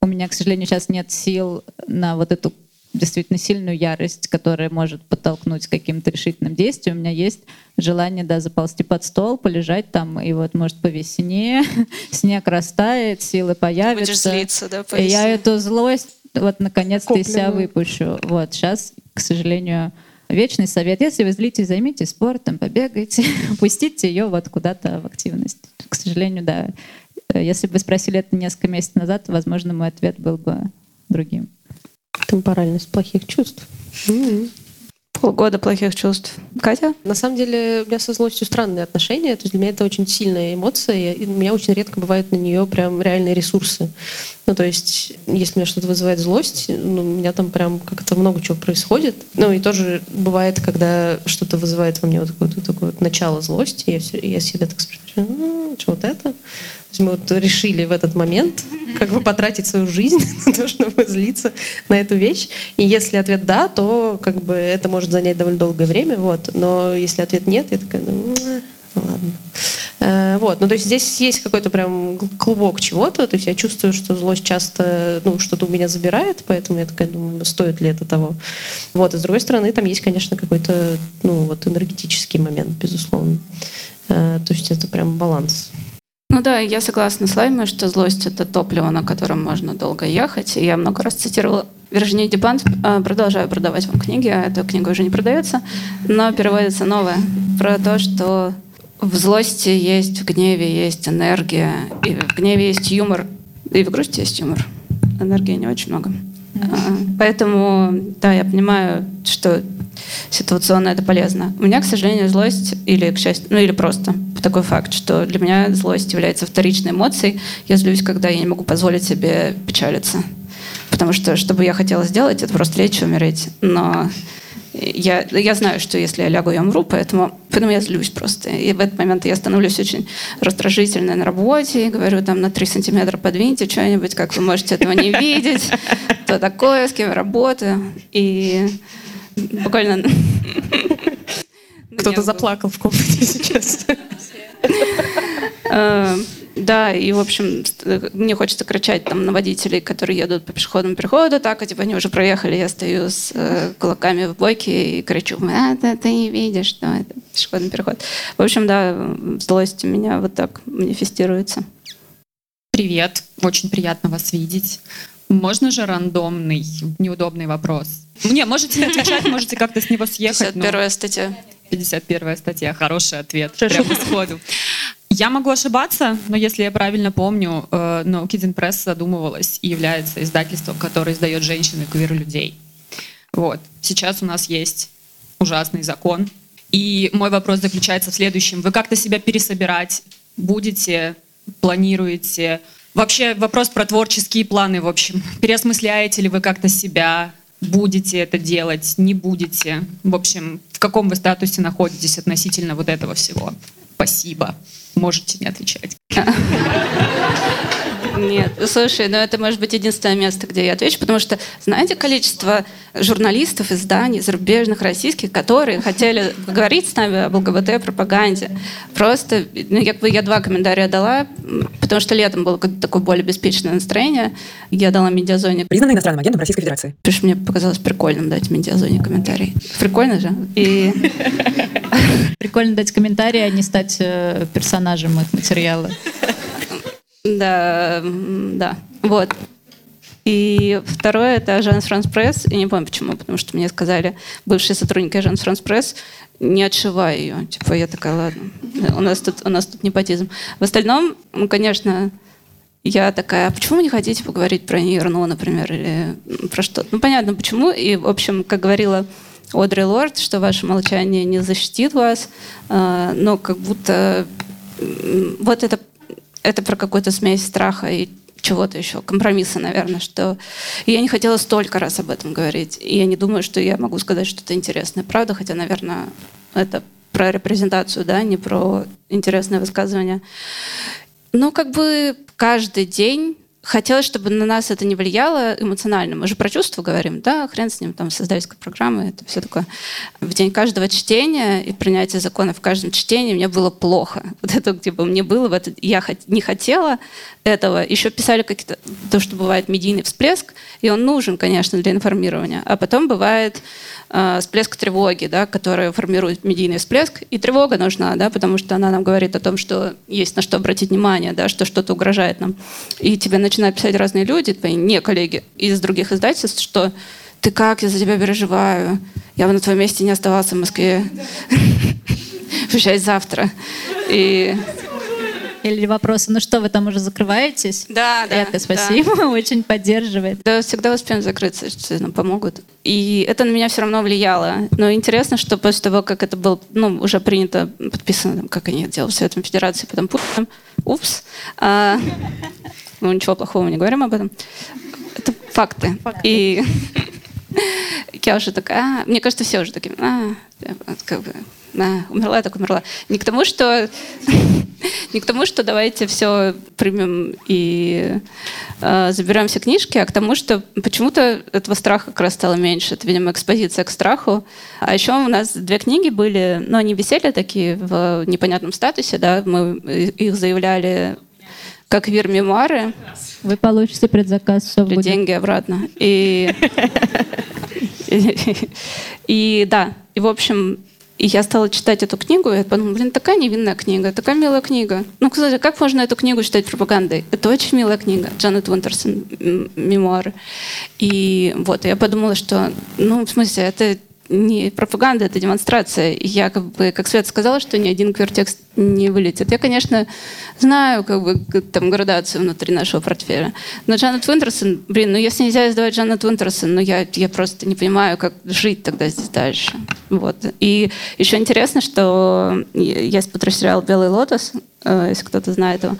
у меня, к сожалению, сейчас нет сил на вот эту действительно сильную ярость, которая может подтолкнуть к каким-то решительным действиям. У меня есть желание, да, заползти под стол, полежать там, и вот, может, по весне <laughs> снег растает, силы появятся. Будешь злиться, да, по И я эту злость вот наконец-то из себя выпущу. Вот, сейчас, к сожалению, вечный совет. Если вы злитесь, займитесь спортом, побегайте, <laughs> пустите ее вот куда-то в активность. К сожалению, да. Если бы спросили это несколько месяцев назад, возможно, мой ответ был бы другим. Темпоральность плохих чувств. Mm-hmm. Полгода плохих чувств. Катя? На самом деле у меня со злостью странные отношения. То есть для меня это очень сильная эмоция, и у меня очень редко бывают на нее прям реальные ресурсы. Ну, то есть, если меня что-то вызывает злость, ну, у меня там прям как-то много чего происходит. Ну, и тоже бывает, когда что-то вызывает во мне вот такое, такое начало злости, я, все, я себе так спрашиваю, что вот это? Мы вот решили в этот момент как бы потратить свою жизнь <laughs> на то, чтобы злиться на эту вещь. И если ответ «да», то как бы это может занять довольно долгое время. Вот. Но если ответ «нет», я такая, ну, ладно. Э, вот, ну то есть здесь есть какой-то прям клубок чего-то, то есть я чувствую, что злость часто, ну, что-то у меня забирает, поэтому я такая думаю, стоит ли это того. Вот, и с другой стороны, там есть, конечно, какой-то, ну, вот энергетический момент, безусловно. Э, то есть это прям баланс. Ну да, я согласна с Лаймой, что злость — это топливо, на котором можно долго ехать. И я много раз цитировала Виржинию Дипант. А, продолжаю продавать вам книги, а эта книга уже не продается, но переводится новая. Про то, что в злости есть, в гневе есть энергия, и в гневе есть юмор, и в грусти есть юмор. Энергии не очень много. Mm-hmm. Поэтому, да, я понимаю, что ситуационно это полезно. У меня, к сожалению, злость или, к счастью, ну или просто такой факт, что для меня злость является вторичной эмоцией. Я злюсь, когда я не могу позволить себе печалиться. Потому что, что бы я хотела сделать, это просто лечь и умереть. Но я, я знаю, что если я лягу, я умру, поэтому, поэтому я злюсь просто. И в этот момент я становлюсь очень раздражительной на работе, говорю там на 3 сантиметра подвиньте что-нибудь, как вы можете этого не видеть, кто такое, с кем я работаю. И буквально... Кто-то заплакал в комнате сейчас. Да, и, в общем, э, мне хочется кричать там на водителей, которые едут по пешеходному переходу, так, а типа они уже проехали, я стою с э, кулаками в боке и кричу, а, ты, ты не видишь, что это пешеходный переход. В общем, да, злость у меня вот так манифестируется. Привет, очень приятно вас видеть. Можно же рандомный, неудобный вопрос? Не, можете не отвечать, можете как-то с него <laughs> съехать. но- 51 статья. 51 статья, хороший ответ, прямо сходу. Я могу ошибаться, но если я правильно помню, э, No Kidding Press задумывалась и является издательством, которое издает женщин и квир-людей. Вот. Сейчас у нас есть ужасный закон. И мой вопрос заключается в следующем. Вы как-то себя пересобирать будете, планируете? Вообще вопрос про творческие планы, в общем. Переосмысляете ли вы как-то себя? Будете это делать? Не будете? В общем, в каком вы статусе находитесь относительно вот этого всего? Спасибо. Можете не отвечать. Нет, слушай, ну это может быть единственное место, где я отвечу, потому что знаете количество журналистов, изданий, зарубежных, российских, которые хотели говорить с нами об ЛГБТ-пропаганде. Просто, ну, я, я два комментария дала, потому что летом было какое-то такое более беспечное настроение. Я дала медиазоне Признанный иностранным агентом Российской Федерации. Потому что мне показалось прикольным дать медиазоне комментарий. Прикольно же. И <laughs> Прикольно дать комментарии, а не стать э, персонажем их материала. Да, да. Вот. И второе — это Agence France-Presse. И не помню почему, потому что мне сказали бывшие сотрудники Agence France-Presse, не отшивай ее. Типа я такая, ладно, у нас тут, у нас тут непотизм. В остальном, ну, конечно, я такая, а почему вы не хотите поговорить про Нирну, например, или про что-то? Ну, понятно, почему. И, в общем, как говорила Одри Лорд, что ваше молчание не защитит вас, э, но как будто вот это, это про какую-то смесь страха и чего-то еще, компромисса, наверное, что я не хотела столько раз об этом говорить. И я не думаю, что я могу сказать что-то интересное. Правда, хотя, наверное, это про репрезентацию, да, не про интересное высказывание. Ну, как бы каждый день хотелось, чтобы на нас это не влияло эмоционально. Мы же про чувства говорим, да, хрен с ним, там, создательская программа, это все такое. В день каждого чтения и принятия закона в каждом чтении мне было плохо. <laughs> Вот это, типа, мне было, в этот, я не хотела этого. Еще писали какие-то, то, что бывает медийный всплеск, и он нужен, конечно, для информирования. А потом бывает э, всплеск тревоги, да, который формирует медийный всплеск, и тревога нужна, да, потому что она нам говорит о том, что есть на что обратить внимание, да, что что-то угрожает нам. И тебе начинают писать разные люди, твои не коллеги из других издательств, что ты как, я за тебя переживаю, я бы на твоем месте не оставался в Москве. <laughs> Приезжай завтра. И Или вопросы, ну что, вы там уже закрываетесь? да, да. Это да. спасибо, <laughs> очень поддерживает. Да, всегда успеем закрыться, что нам помогут. И это на меня все равно влияло. Но интересно, что после того, как это было ну, уже принято, подписано, там, как они это делают в Советом Федерации, потом Путиным, упс, а, ну ничего плохого мы не говорим об этом. Это факты. И <laughs> я уже такая, а, мне кажется, все уже такие, а, как бы, а, умерла, так умерла. Не к тому, что не к тому, что давайте все примем и э, заберем все книжки, а к тому, что почему-то этого страха как раз стало меньше. Это, видимо, экспозиция к страху. А еще у нас две книги были, но они висели такие в непонятном статусе, да, мы их заявляли как вир-мемуары, Вы получите предзаказ, все будет. деньги обратно. И, и, и да, и в общем, и я стала читать эту книгу, и я подумала, блин, такая невинная книга, такая милая книга. Ну, кстати, как можно эту книгу считать пропагандой? Это очень милая книга, Джанет Уинтерсон, мемуары. И вот, я подумала, что, ну, в смысле, это не пропаганда, это демонстрация. Я, как бы, как Свет сказала, что ни один квертекст не вылетит. Я, конечно, знаю, как бы, там, градацию внутри нашего портфеля. Но Джанет Уинтерсон, блин, ну если нельзя издавать Джанет Уинтерсон, ну я, я просто не понимаю, как жить тогда здесь дальше. Вот. И еще интересно, что есть сериал «Белый лотос», э, если кто-то знает его.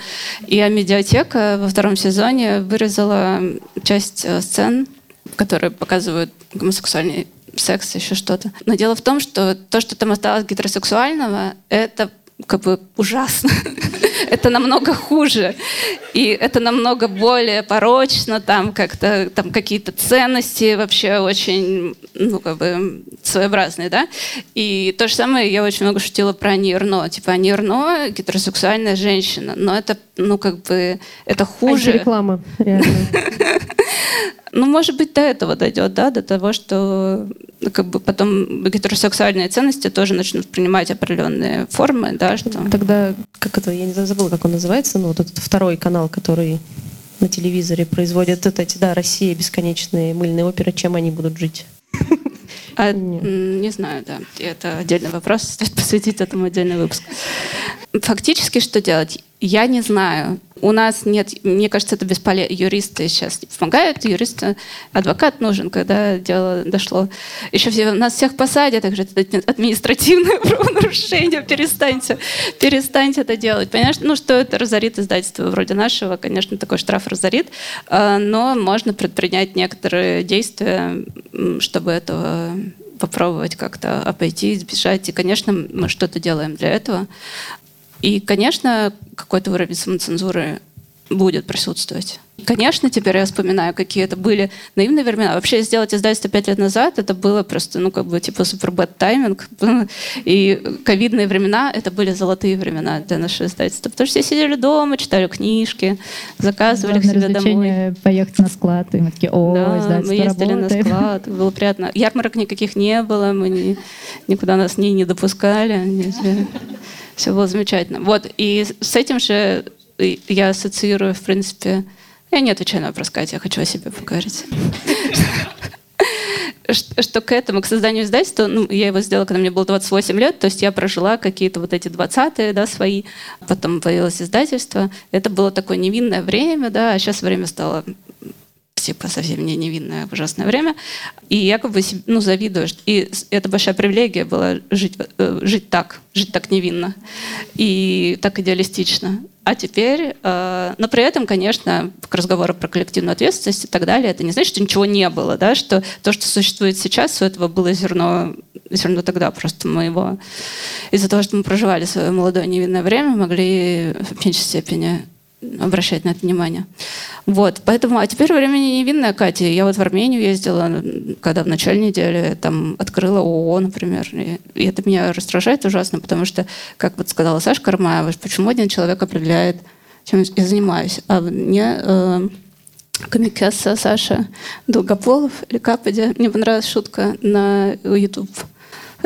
И медиатека во втором сезоне вырезала часть э, сцен, которые показывают гомосексуальный секс, еще что-то. Но дело в том, что то, что там осталось гетеросексуального, это как бы ужасно. <laughs> это намного хуже. И это намного более порочно, там как-то там какие-то ценности вообще очень, ну, как бы своеобразные, да. И то же самое я очень много шутила про Нирно. Типа, Нирно гетеросексуальная женщина, но это, ну, как бы, это хуже. Реклама, реально. <laughs> Ну, может быть, до этого дойдет, да, до того, что ну, как бы потом гетеросексуальные ценности тоже начнут принимать определенные формы, да, что... Тогда, как это, я не забыла, как он называется, ну, вот этот второй канал, который на телевизоре производят вот эти, да, Россия, бесконечные мыльные оперы, чем они будут жить? А, не знаю, да. Это отдельный вопрос, стоит посвятить этому отдельный выпуск. Фактически, что делать? Я не знаю. У нас нет, мне кажется, это бесполезно. Юристы сейчас помогают, юристы, адвокат нужен, когда дело дошло. Еще все, нас всех посадят, также это административное <laughs> правонарушение, перестаньте, перестаньте это делать. Понимаешь, ну что это разорит издательство вроде нашего, конечно, такой штраф разорит, а, но можно предпринять некоторые действия, чтобы этого попробовать как-то обойти, избежать. И, конечно, мы что-то делаем для этого. И, конечно, какой-то уровень самоцензуры будет присутствовать. Конечно, теперь я вспоминаю, какие это были наивные времена. Вообще сделать издательство пять лет назад, это было просто, ну, как бы, типа, супер бэт тайминг. <laughs> И ковидные времена, это были золотые времена для нашего издательства. Потому что все сидели дома, читали книжки, заказывали Главное к себе домой. поехать на склад, и мы такие, о, да, мы ездили работает. на склад, было приятно. Ярмарок никаких не было, мы ни, никуда нас не, не допускали. Все было замечательно. Вот, и с этим же я ассоциирую, в принципе... Я не отвечаю на вопрос, Катя, я хочу о себе поговорить. <laughs> Что к этому, к созданию издательства, ну, я его сделала, когда мне было 28 лет, то есть я прожила какие-то вот эти 20-е, да, свои, потом появилось издательство. Это было такое невинное время, да, а сейчас время стало типа совсем не невинное ужасное время. И я как бы ну, завидую. И это большая привилегия была жить, э, жить так, жить так невинно и так идеалистично. А теперь, э, но при этом, конечно, к разговору про коллективную ответственность и так далее, это не значит, что ничего не было, да, что то, что существует сейчас, у этого было зерно, зерно тогда, просто мы его из-за того, что мы проживали свое молодое невинное время, могли в меньшей степени обращать на это внимание. Вот, поэтому, а теперь время не невинное, Катя. Я вот в Армению ездила, когда в начале недели там открыла ООО, например. И, и это меня раздражает ужасно, потому что, как вот сказала Саша Кармаева, почему один человек определяет, чем я занимаюсь, а мне э, комикесса Саша Долгополов или Каподи, мне понравилась шутка на YouTube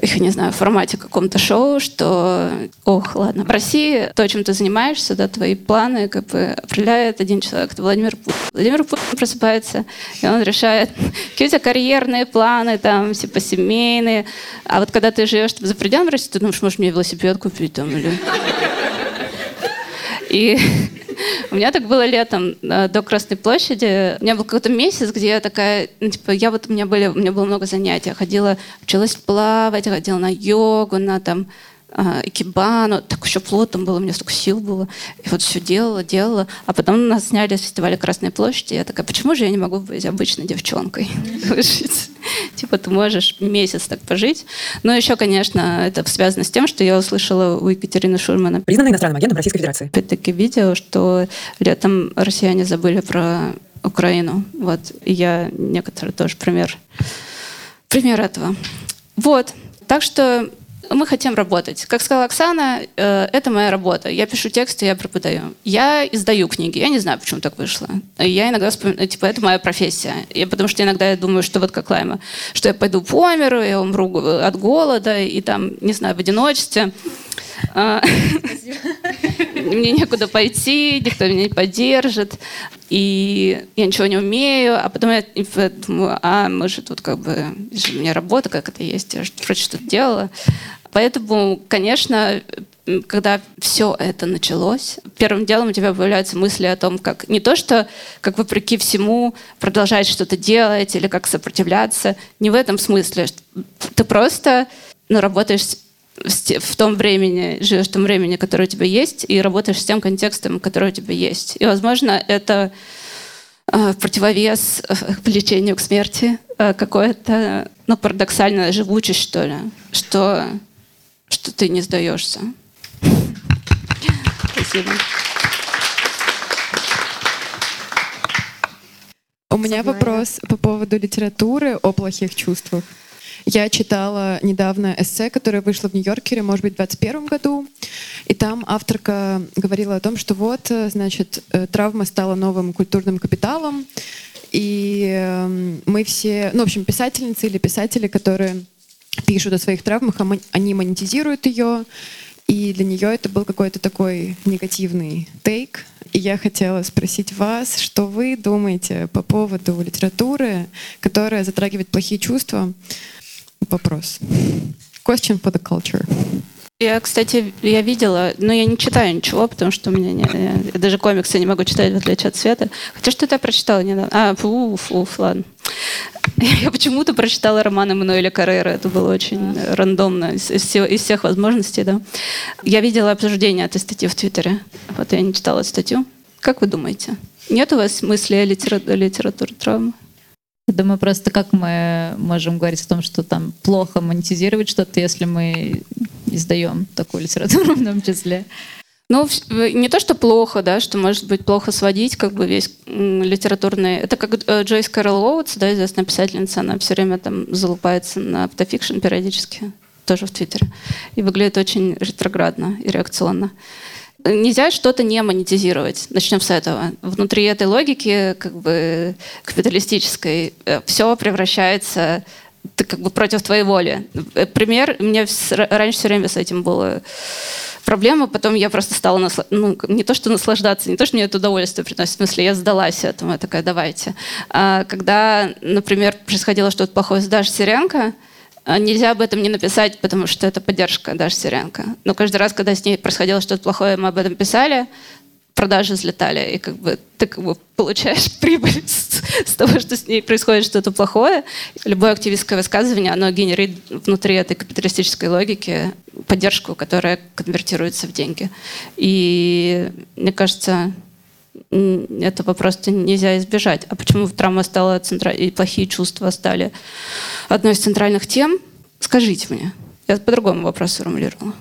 их, не знаю, в формате каком-то шоу, что, ох, ладно, в России то, чем ты занимаешься, да, твои планы как бы определяет один человек, это Владимир Путин. Владимир Путин просыпается, и он решает, <laughs> какие у тебя карьерные планы, там, типа, семейные. А вот когда ты живешь за пределами России, ты думаешь, может, мне велосипед купить там или... <laughs> И у меня так было летом э, до Красной площади. У меня был какой-то месяц, где я такая, ну, типа, я вот, у меня, были, у меня было много занятий. Я ходила, училась плавать, ходила на йогу, на там икебану, так еще плотом было, у меня столько сил было. И вот все делала, делала. А потом нас сняли с фестиваля Красной площади. Я такая, почему же я не могу быть обычной девчонкой? <laughs> Типа ты можешь месяц так пожить. Но еще, конечно, это связано с тем, что я услышала у Екатерины Шурмана. Признанной иностранным агентом Российской Федерации. Опять-таки видео, что летом россияне забыли про Украину. Вот. И я некоторые тоже пример, пример этого. Вот. Так что мы хотим работать. Как сказала Оксана, э, это моя работа. Я пишу тексты, я преподаю. Я издаю книги. Я не знаю, почему так вышло. Я иногда вспоминаю, типа, это моя профессия. Я, потому что иногда я думаю, что вот как Лайма, что я пойду по миру, я умру от голода и там, не знаю, в одиночестве. А, <laughs> мне некуда пойти, никто меня не поддержит, и я ничего не умею, а потом я думаю, а, может, тут как бы, у меня работа как это есть, я же вроде что-то делала. Поэтому, конечно, когда все это началось, первым делом у тебя появляются мысли о том, как не то, что как вопреки всему продолжать что-то делать или как сопротивляться, не в этом смысле. Ты просто ну, работаешь в том времени, живешь в том времени, которое у тебя есть, и работаешь с тем контекстом, который у тебя есть. И, возможно, это э, противовес э, к влечению к смерти, э, какое-то, ну, парадоксальная живучесть, что ли, что, что ты не сдаешься. Спасибо. У меня вопрос по поводу литературы о плохих чувствах. Я читала недавно эссе, которое вышло в Нью-Йоркере, может быть, в 2021 году. И там авторка говорила о том, что вот, значит, э, травма стала новым культурным капиталом. И эм, мы все, ну, в общем, писательницы или писатели, которые пишут о своих травмах, они монетизируют ее. И для нее это был какой-то такой негативный тейк. И я хотела спросить вас, что вы думаете по поводу литературы, которая затрагивает плохие чувства, вопрос. Question for the culture. Я, кстати, я видела, но я не читаю ничего, потому что у меня не, я даже комиксы не могу читать, в отличие от Света. Хотя что-то я прочитала недавно. А, уф, уф, ладно. <laughs> Я почему-то прочитала роман Эммануэля Каррера. Это было очень да. рандомно из, из, всего, из всех возможностей. Да. Я видела обсуждение этой статьи в Твиттере. Вот я не читала статью. Как вы думаете? Нет у вас мысли о литературе, литературе травмы? Думаю, просто как мы можем говорить о том, что там плохо монетизировать что-то, если мы издаем такую литературу в том числе. Ну, не то, что плохо, да, что может быть плохо сводить как бы весь литературный... Это как э, Джойс Кэрол Оуэтс, да, известная писательница, она все время там залупается на автофикшн периодически, тоже в Твиттере, и выглядит очень ретроградно и реакционно нельзя что-то не монетизировать. Начнем с этого. Внутри этой логики, как бы капиталистической, э, все превращается как бы против твоей воли. Э, пример, меня раньше все время с этим было проблема, потом я просто стала, насла... ну, не то что наслаждаться, не то что мне это удовольствие приносит, в смысле, я сдалась этому, я такая, давайте. А когда, например, происходило что-то плохое с Дашей Сиренко, а, нельзя об этом не написать, потому что это поддержка Даши Сиренко. Но каждый раз, когда с ней происходило что-то плохое, мы об этом писали, продажи взлетали, и как бы ты как бы получаешь <laughs> прибыль с, с того, что с ней происходит что-то плохое. Любое активистское высказывание, оно генерит внутри этой капиталистической логики поддержку, которая конвертируется в деньги. И мне кажется, этого просто нельзя избежать. А почему травма стала центра... и плохие чувства стали одной из центральных тем? Скажите мне. Я по-другому вопрос сформулировала.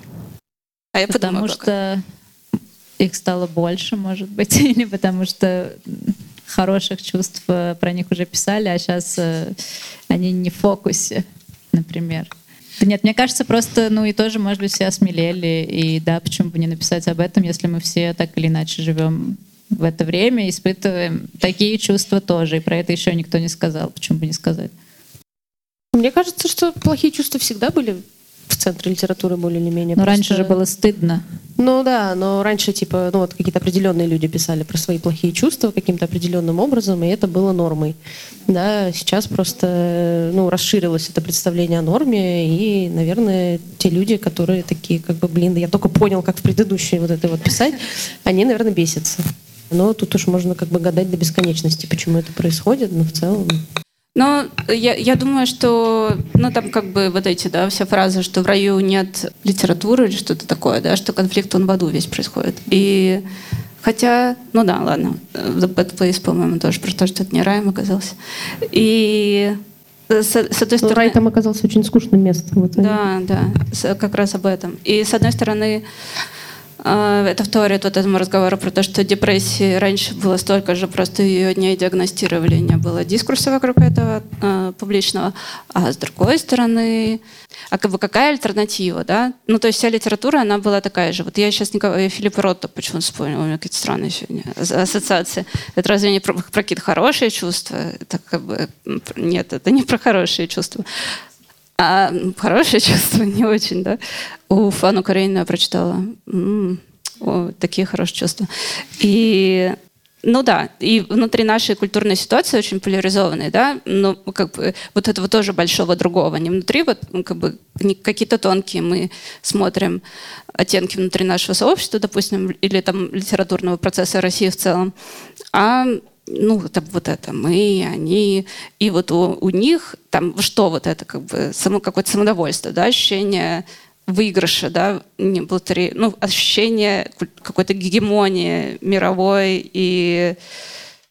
А я потому подумала, что их стало больше, может быть, <laughs> или потому что хороших чувств э, про них уже писали, а сейчас э, они не в фокусе, например. Да нет, мне кажется, просто, ну и тоже, может быть, все осмелели, и да, почему бы не написать об этом, если мы все так или иначе живем в это время, испытываем такие чувства тоже, и про это еще никто не сказал, почему бы не сказать. Мне кажется, что плохие чувства всегда были в центре литературы более или менее. Но просто... раньше же было стыдно. Ну да, но раньше типа, ну вот какие-то определенные люди писали про свои плохие чувства каким-то определенным образом, и это было нормой. Да, сейчас просто, ну, расширилось это представление о норме, и, наверное, те люди, которые такие, как бы, блин, я только понял, как в предыдущей вот это вот писать, они, наверное, бесятся. Но тут уж можно как бы гадать до бесконечности, почему это происходит, но в целом но я, я думаю, что, ну, там как бы вот эти, да, вся фраза, что в раю нет литературы или что-то такое, да, что конфликт, он в аду весь происходит. И хотя, ну да, ладно, The Bad Place, по-моему, тоже про то, что это не раем оказался. И с, с одной стороны... рай там оказался очень скучным местом. Вот да, да, как раз об этом. И с одной стороны, это вторит вот этому разговору про то, что депрессии раньше было столько же, просто ее не диагностировали, не было дискурса вокруг этого э, публичного. А с другой стороны, а как бы какая альтернатива, да? Ну, то есть вся литература, она была такая же. Вот я сейчас никого, я Филипп Ротто почему-то вспомнила, у меня какие-то странные сегодня ассоциации. Это разве не про, про какие-то хорошие чувства? Это как бы, нет, это не про хорошие чувства. А хорошее <laughs> чувство не очень, да. У Фану Каренина я прочитала. М-м, о, такие хорошие чувства. И ну да, и внутри нашей культурной ситуации очень поляризованной, да, но как бы вот этого тоже большого другого. Не внутри, вот ну, как бы какие-то тонкие мы смотрим оттенки внутри нашего сообщества, допустим, или там литературного процесса России в целом, а ну, это вот это мы, они, и вот у, у них там что вот это как бы само какое-то самодовольство, да, ощущение выигрыша, да, не благодаря, ну, ощущение какой-то гегемонии мировой и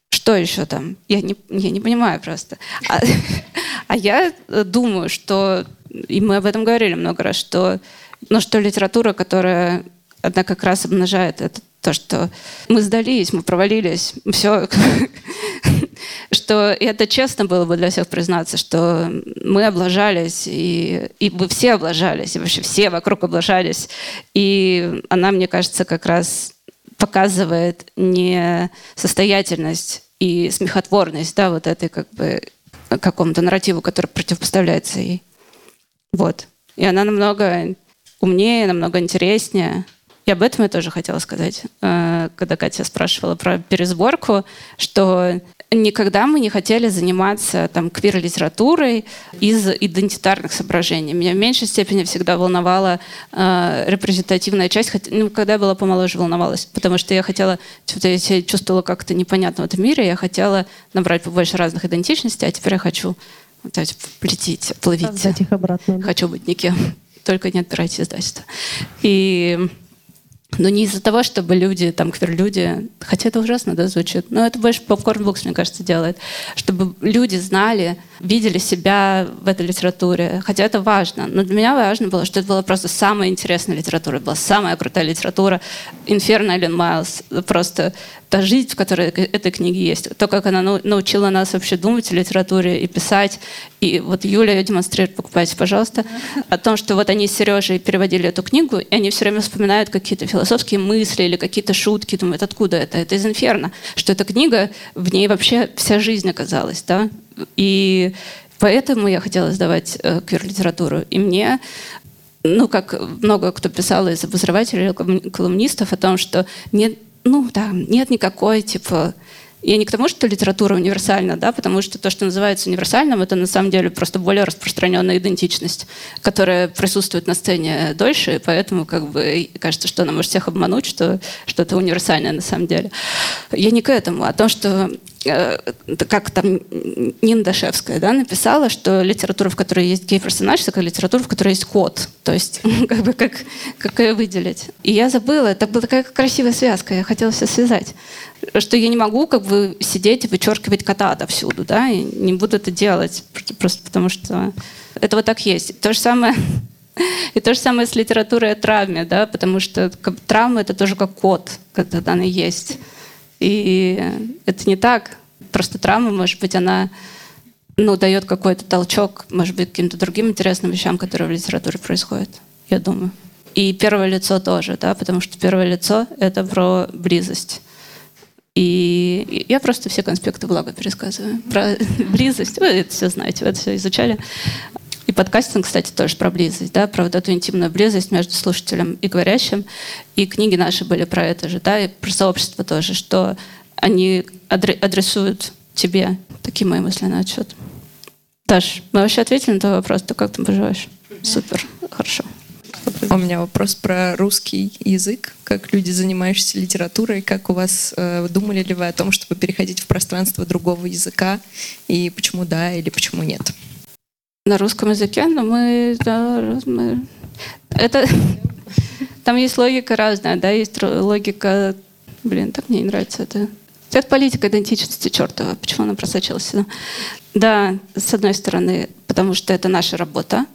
что еще там? Я не, я не понимаю просто. А, <laughs> а я думаю, что, и мы об этом говорили много раз, что, ну, что литература, которая, она как раз обнажает этот то, что мы сдались, мы провалились, все, <laughs> что это честно было бы для всех признаться, что мы облажались, и, и вы все облажались, и вообще все вокруг облажались. И она, мне кажется, как раз показывает не состоятельность и смехотворность, да, вот этой как бы какому-то нарративу, который противопоставляется ей. Вот. И она намного умнее, намного интереснее. И об этом я тоже хотела сказать, э, когда Катя спрашивала про пересборку, что никогда мы не хотели заниматься там квир-литературой из идентитарных соображений. Меня в меньшей степени всегда волновала э, репрезентативная часть, хотя, ну, когда я была помоложе, волновалась, потому что я хотела, что-то я себя чувствовала как-то непонятно в этом мире, я хотела набрать побольше разных идентичностей, а теперь я хочу вот, плетить, плавить. их обратно. Хочу быть никем. <laughs> Только не отбирайте издательство. И но не из-за того, чтобы люди, там, квир-люди, хотя это ужасно, да, звучит, но это больше попкорн бокс, мне кажется, делает, чтобы люди знали, видели себя в этой литературе, хотя это важно. Но для меня важно было, что это была просто самая интересная литература, была самая крутая литература. Инферно Эллен Майлз, просто та жизнь, в которой этой книги есть, то, как она научила нас вообще думать о литературе и писать. И вот Юля ее демонстрирует, покупайте, пожалуйста, о том, что вот они с Сережей переводили эту книгу, и они все время вспоминают какие-то философские мысли или какие-то шутки, думают, откуда это? Это из Инферно. Что эта книга, в ней вообще вся жизнь оказалась, да? И поэтому я хотела сдавать э, квир-литературу. И мне ну, как много кто писал из обозревателей, колумнистов о том, что нет ну да, нет никакой, типа, я не к тому, что литература универсальна, да, потому что то, что называется универсальным, это на самом деле просто более распространенная идентичность, которая присутствует на сцене дольше, и поэтому как бы кажется, что она может всех обмануть, что что-то универсальное на самом деле. Я не к этому, а то, что Э, как там Нина Дашевская да, написала, что литература, в которой есть гей-персонаж, это литература, в которой есть код. То есть <laughs> как бы как, как ее выделить. И я забыла, это была такая красивая связка, я хотела все связать. Что я не могу как бы сидеть и вычеркивать кота отовсюду, да, и не буду это делать, просто потому что это вот так есть. То же самое <laughs> и то же самое с литературой о травме, да, потому что травма — это тоже как код, когда она есть. И это не так. Просто травма, может быть, она ну, дает какой-то толчок, может быть, каким-то другим интересным вещам, которые в литературе происходят, я думаю. И первое лицо тоже, да, потому что первое лицо — это про близость. И я просто все конспекты блага пересказываю. Про <laughs> близость. Вы это все знаете, вы это все изучали. И подкастинг, кстати, тоже про близость, да, про вот эту интимную близость между слушателем и говорящим. И книги наши были про это же, да, и про сообщество тоже, что они адресуют тебе. Такие мои мысли на отчет. Даш, мы вообще ответили на твой вопрос, ты как там поживаешь? Супер, хорошо. У меня вопрос про русский язык. Как люди, занимающиеся литературой, как у вас э, думали ли вы о том, чтобы переходить в пространство другого языка? И почему да или почему нет? на русском языке, но мы, да, мы... это <laughs> там есть логика разная, да, есть логика, блин, так мне не нравится это. Это политика идентичности чертова, почему она просочилась сюда. Да, с одной стороны, потому что это наша работа.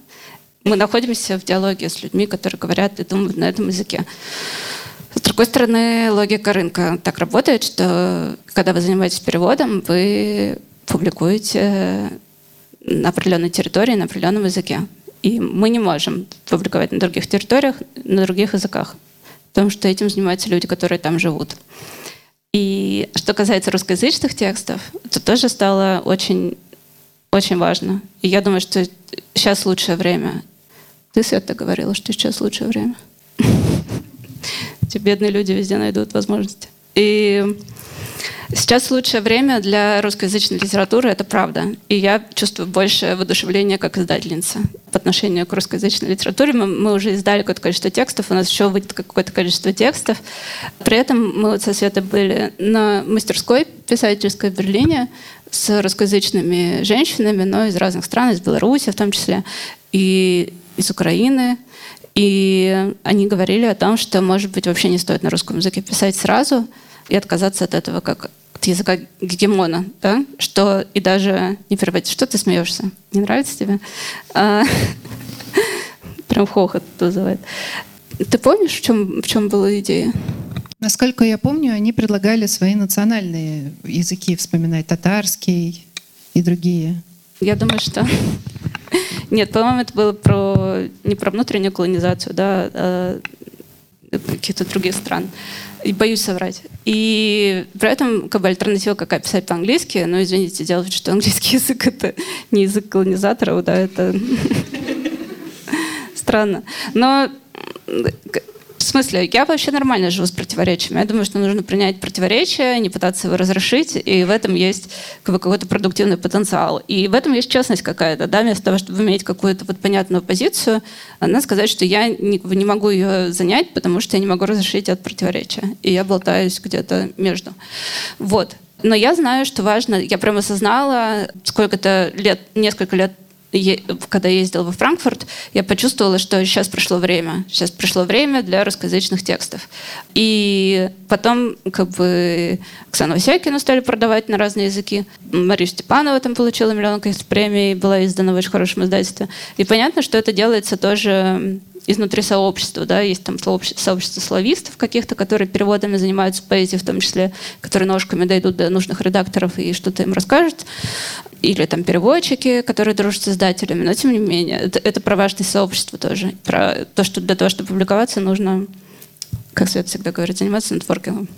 Мы находимся в диалоге с людьми, которые говорят и думают на этом языке. С другой стороны, логика рынка так работает, что когда вы занимаетесь переводом, вы публикуете на определенной территории, на определенном языке. И мы не можем публиковать на других территориях, на других языках, потому что этим занимаются люди, которые там живут. И что касается русскоязычных текстов, это тоже стало очень, очень важно. И я думаю, что сейчас лучшее время. Ты, Света, говорила, что сейчас лучшее время. <laughs> Эти бедные люди везде найдут возможности. И Сейчас лучшее время для русскоязычной литературы, это правда. И я чувствую больше воодушевления как издательница по отношению к русскоязычной литературе. Мы, мы уже издали какое-то количество текстов, у нас еще выйдет какое-то количество текстов. При этом мы вот со Светой были на мастерской писательской в Берлине с русскоязычными женщинами, но из разных стран, из Беларуси в том числе, и из Украины. И они говорили о том, что, может быть, вообще не стоит на русском языке писать сразу и отказаться от этого как от языка гегемона, да, что и даже не переводить. Что ты смеешься? Не нравится тебе? А, <laughs> прям хохот вызывает. Ты помнишь, в чем, в чем была идея? Насколько я помню, они предлагали свои национальные языки вспоминать, татарский и другие. Я думаю, что... <laughs> Нет, по-моему, это было про не про внутреннюю колонизацию, да, а каких-то других стран. И боюсь соврать. И при этом как бы альтернатива какая писать по-английски, но извините, делать, что английский <laughs> язык это не язык колонизаторов, да, это <laughs> странно. Но в смысле, я вообще нормально живу с противоречиями. Я думаю, что нужно принять противоречие, не пытаться его разрешить, и в этом есть как бы, какой-то продуктивный потенциал. И в этом есть честность какая-то, да, вместо того, чтобы иметь какую-то вот понятную позицию, она сказать, что я не, не могу ее занять, потому что я не могу разрешить это противоречие. И я болтаюсь где-то между. Вот. Но я знаю, что важно, я прямо осознала, сколько-то лет, несколько лет когда ездила во Франкфурт, я почувствовала, что сейчас пришло время. Сейчас пришло время для русскоязычных текстов. И потом как бы Оксану Васякину стали продавать на разные языки. Мария Степанова там получила миллион премий, была издана в очень хорошем издательстве. И понятно, что это делается тоже изнутри сообщества, да, есть там сообщество, славистов каких-то, которые переводами занимаются поэзией в том числе, которые ножками дойдут до нужных редакторов и что-то им расскажут, или там переводчики, которые дружат с издателями, но тем не менее, это, это про важность сообщества тоже, про то, что для того, чтобы публиковаться, нужно, как Свет всегда говорит, заниматься нетворкингом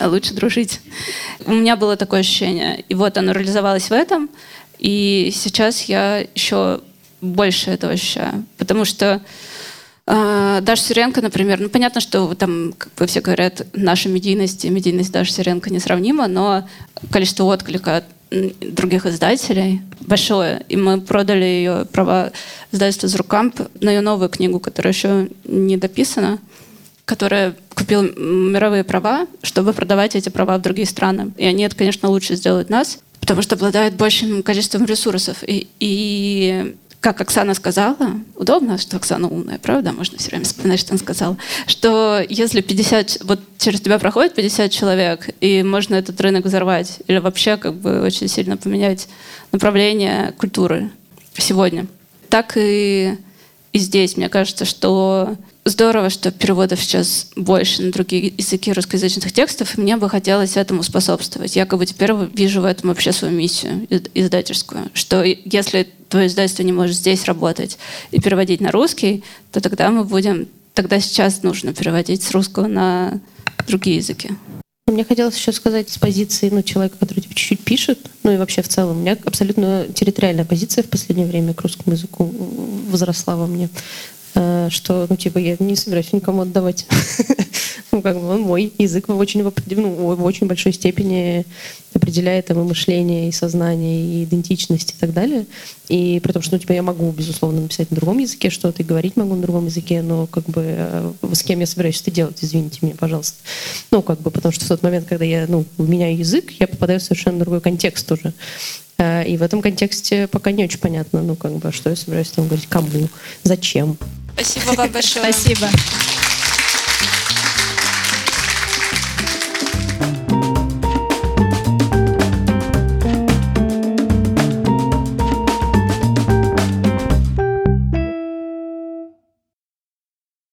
а лучше дружить. У меня было такое ощущение. И вот оно реализовалось в этом. И сейчас я еще больше этого ощущаю. Потому что э, Даша Сиренко, например, ну понятно, что там, как бы все говорят, наша медийность и медийность Даши Сиренко несравнима, но количество отклика от других издателей большое. И мы продали ее права издательства «Зрукамп» на ее новую книгу, которая еще не дописана, которая купила мировые права, чтобы продавать эти права в другие страны. И они это, конечно, лучше сделают нас, потому что обладают большим количеством ресурсов. И, и как Оксана сказала, удобно, что Оксана умная, правда? Можно все время вспоминать, что она сказала. Что если 50, вот через тебя проходит 50 человек, и можно этот рынок взорвать, или вообще как бы очень сильно поменять направление культуры сегодня. Так и, и здесь, мне кажется, что здорово, что переводов сейчас больше на другие языки русскоязычных текстов, и мне бы хотелось этому способствовать. Я как бы теперь вижу в этом вообще свою миссию издательскую, что если твое издательство не может здесь работать и переводить на русский, то тогда мы будем, тогда сейчас нужно переводить с русского на другие языки. Мне хотелось еще сказать с позиции ну, человека, который типа, чуть-чуть пишет, ну и вообще в целом. У меня абсолютно территориальная позиция в последнее время к русскому языку возросла во мне. Э, что, ну, типа, я не собираюсь никому отдавать. <laughs> ну, как бы он мой язык в очень, ну, очень большой степени определяет его мышление и сознание, и идентичность и так далее. И при том, что, ну, типа, я могу, безусловно, написать на другом языке что-то, и говорить могу на другом языке, но, как бы, э, с кем я собираюсь это делать, извините меня, пожалуйста. Ну, как бы, потому что в тот момент, когда я, ну, меняю язык, я попадаю в совершенно другой контекст уже. Э, и в этом контексте пока не очень понятно, ну, как бы, что я собираюсь там говорить, кому, зачем. Спасибо вам большое. Спасибо.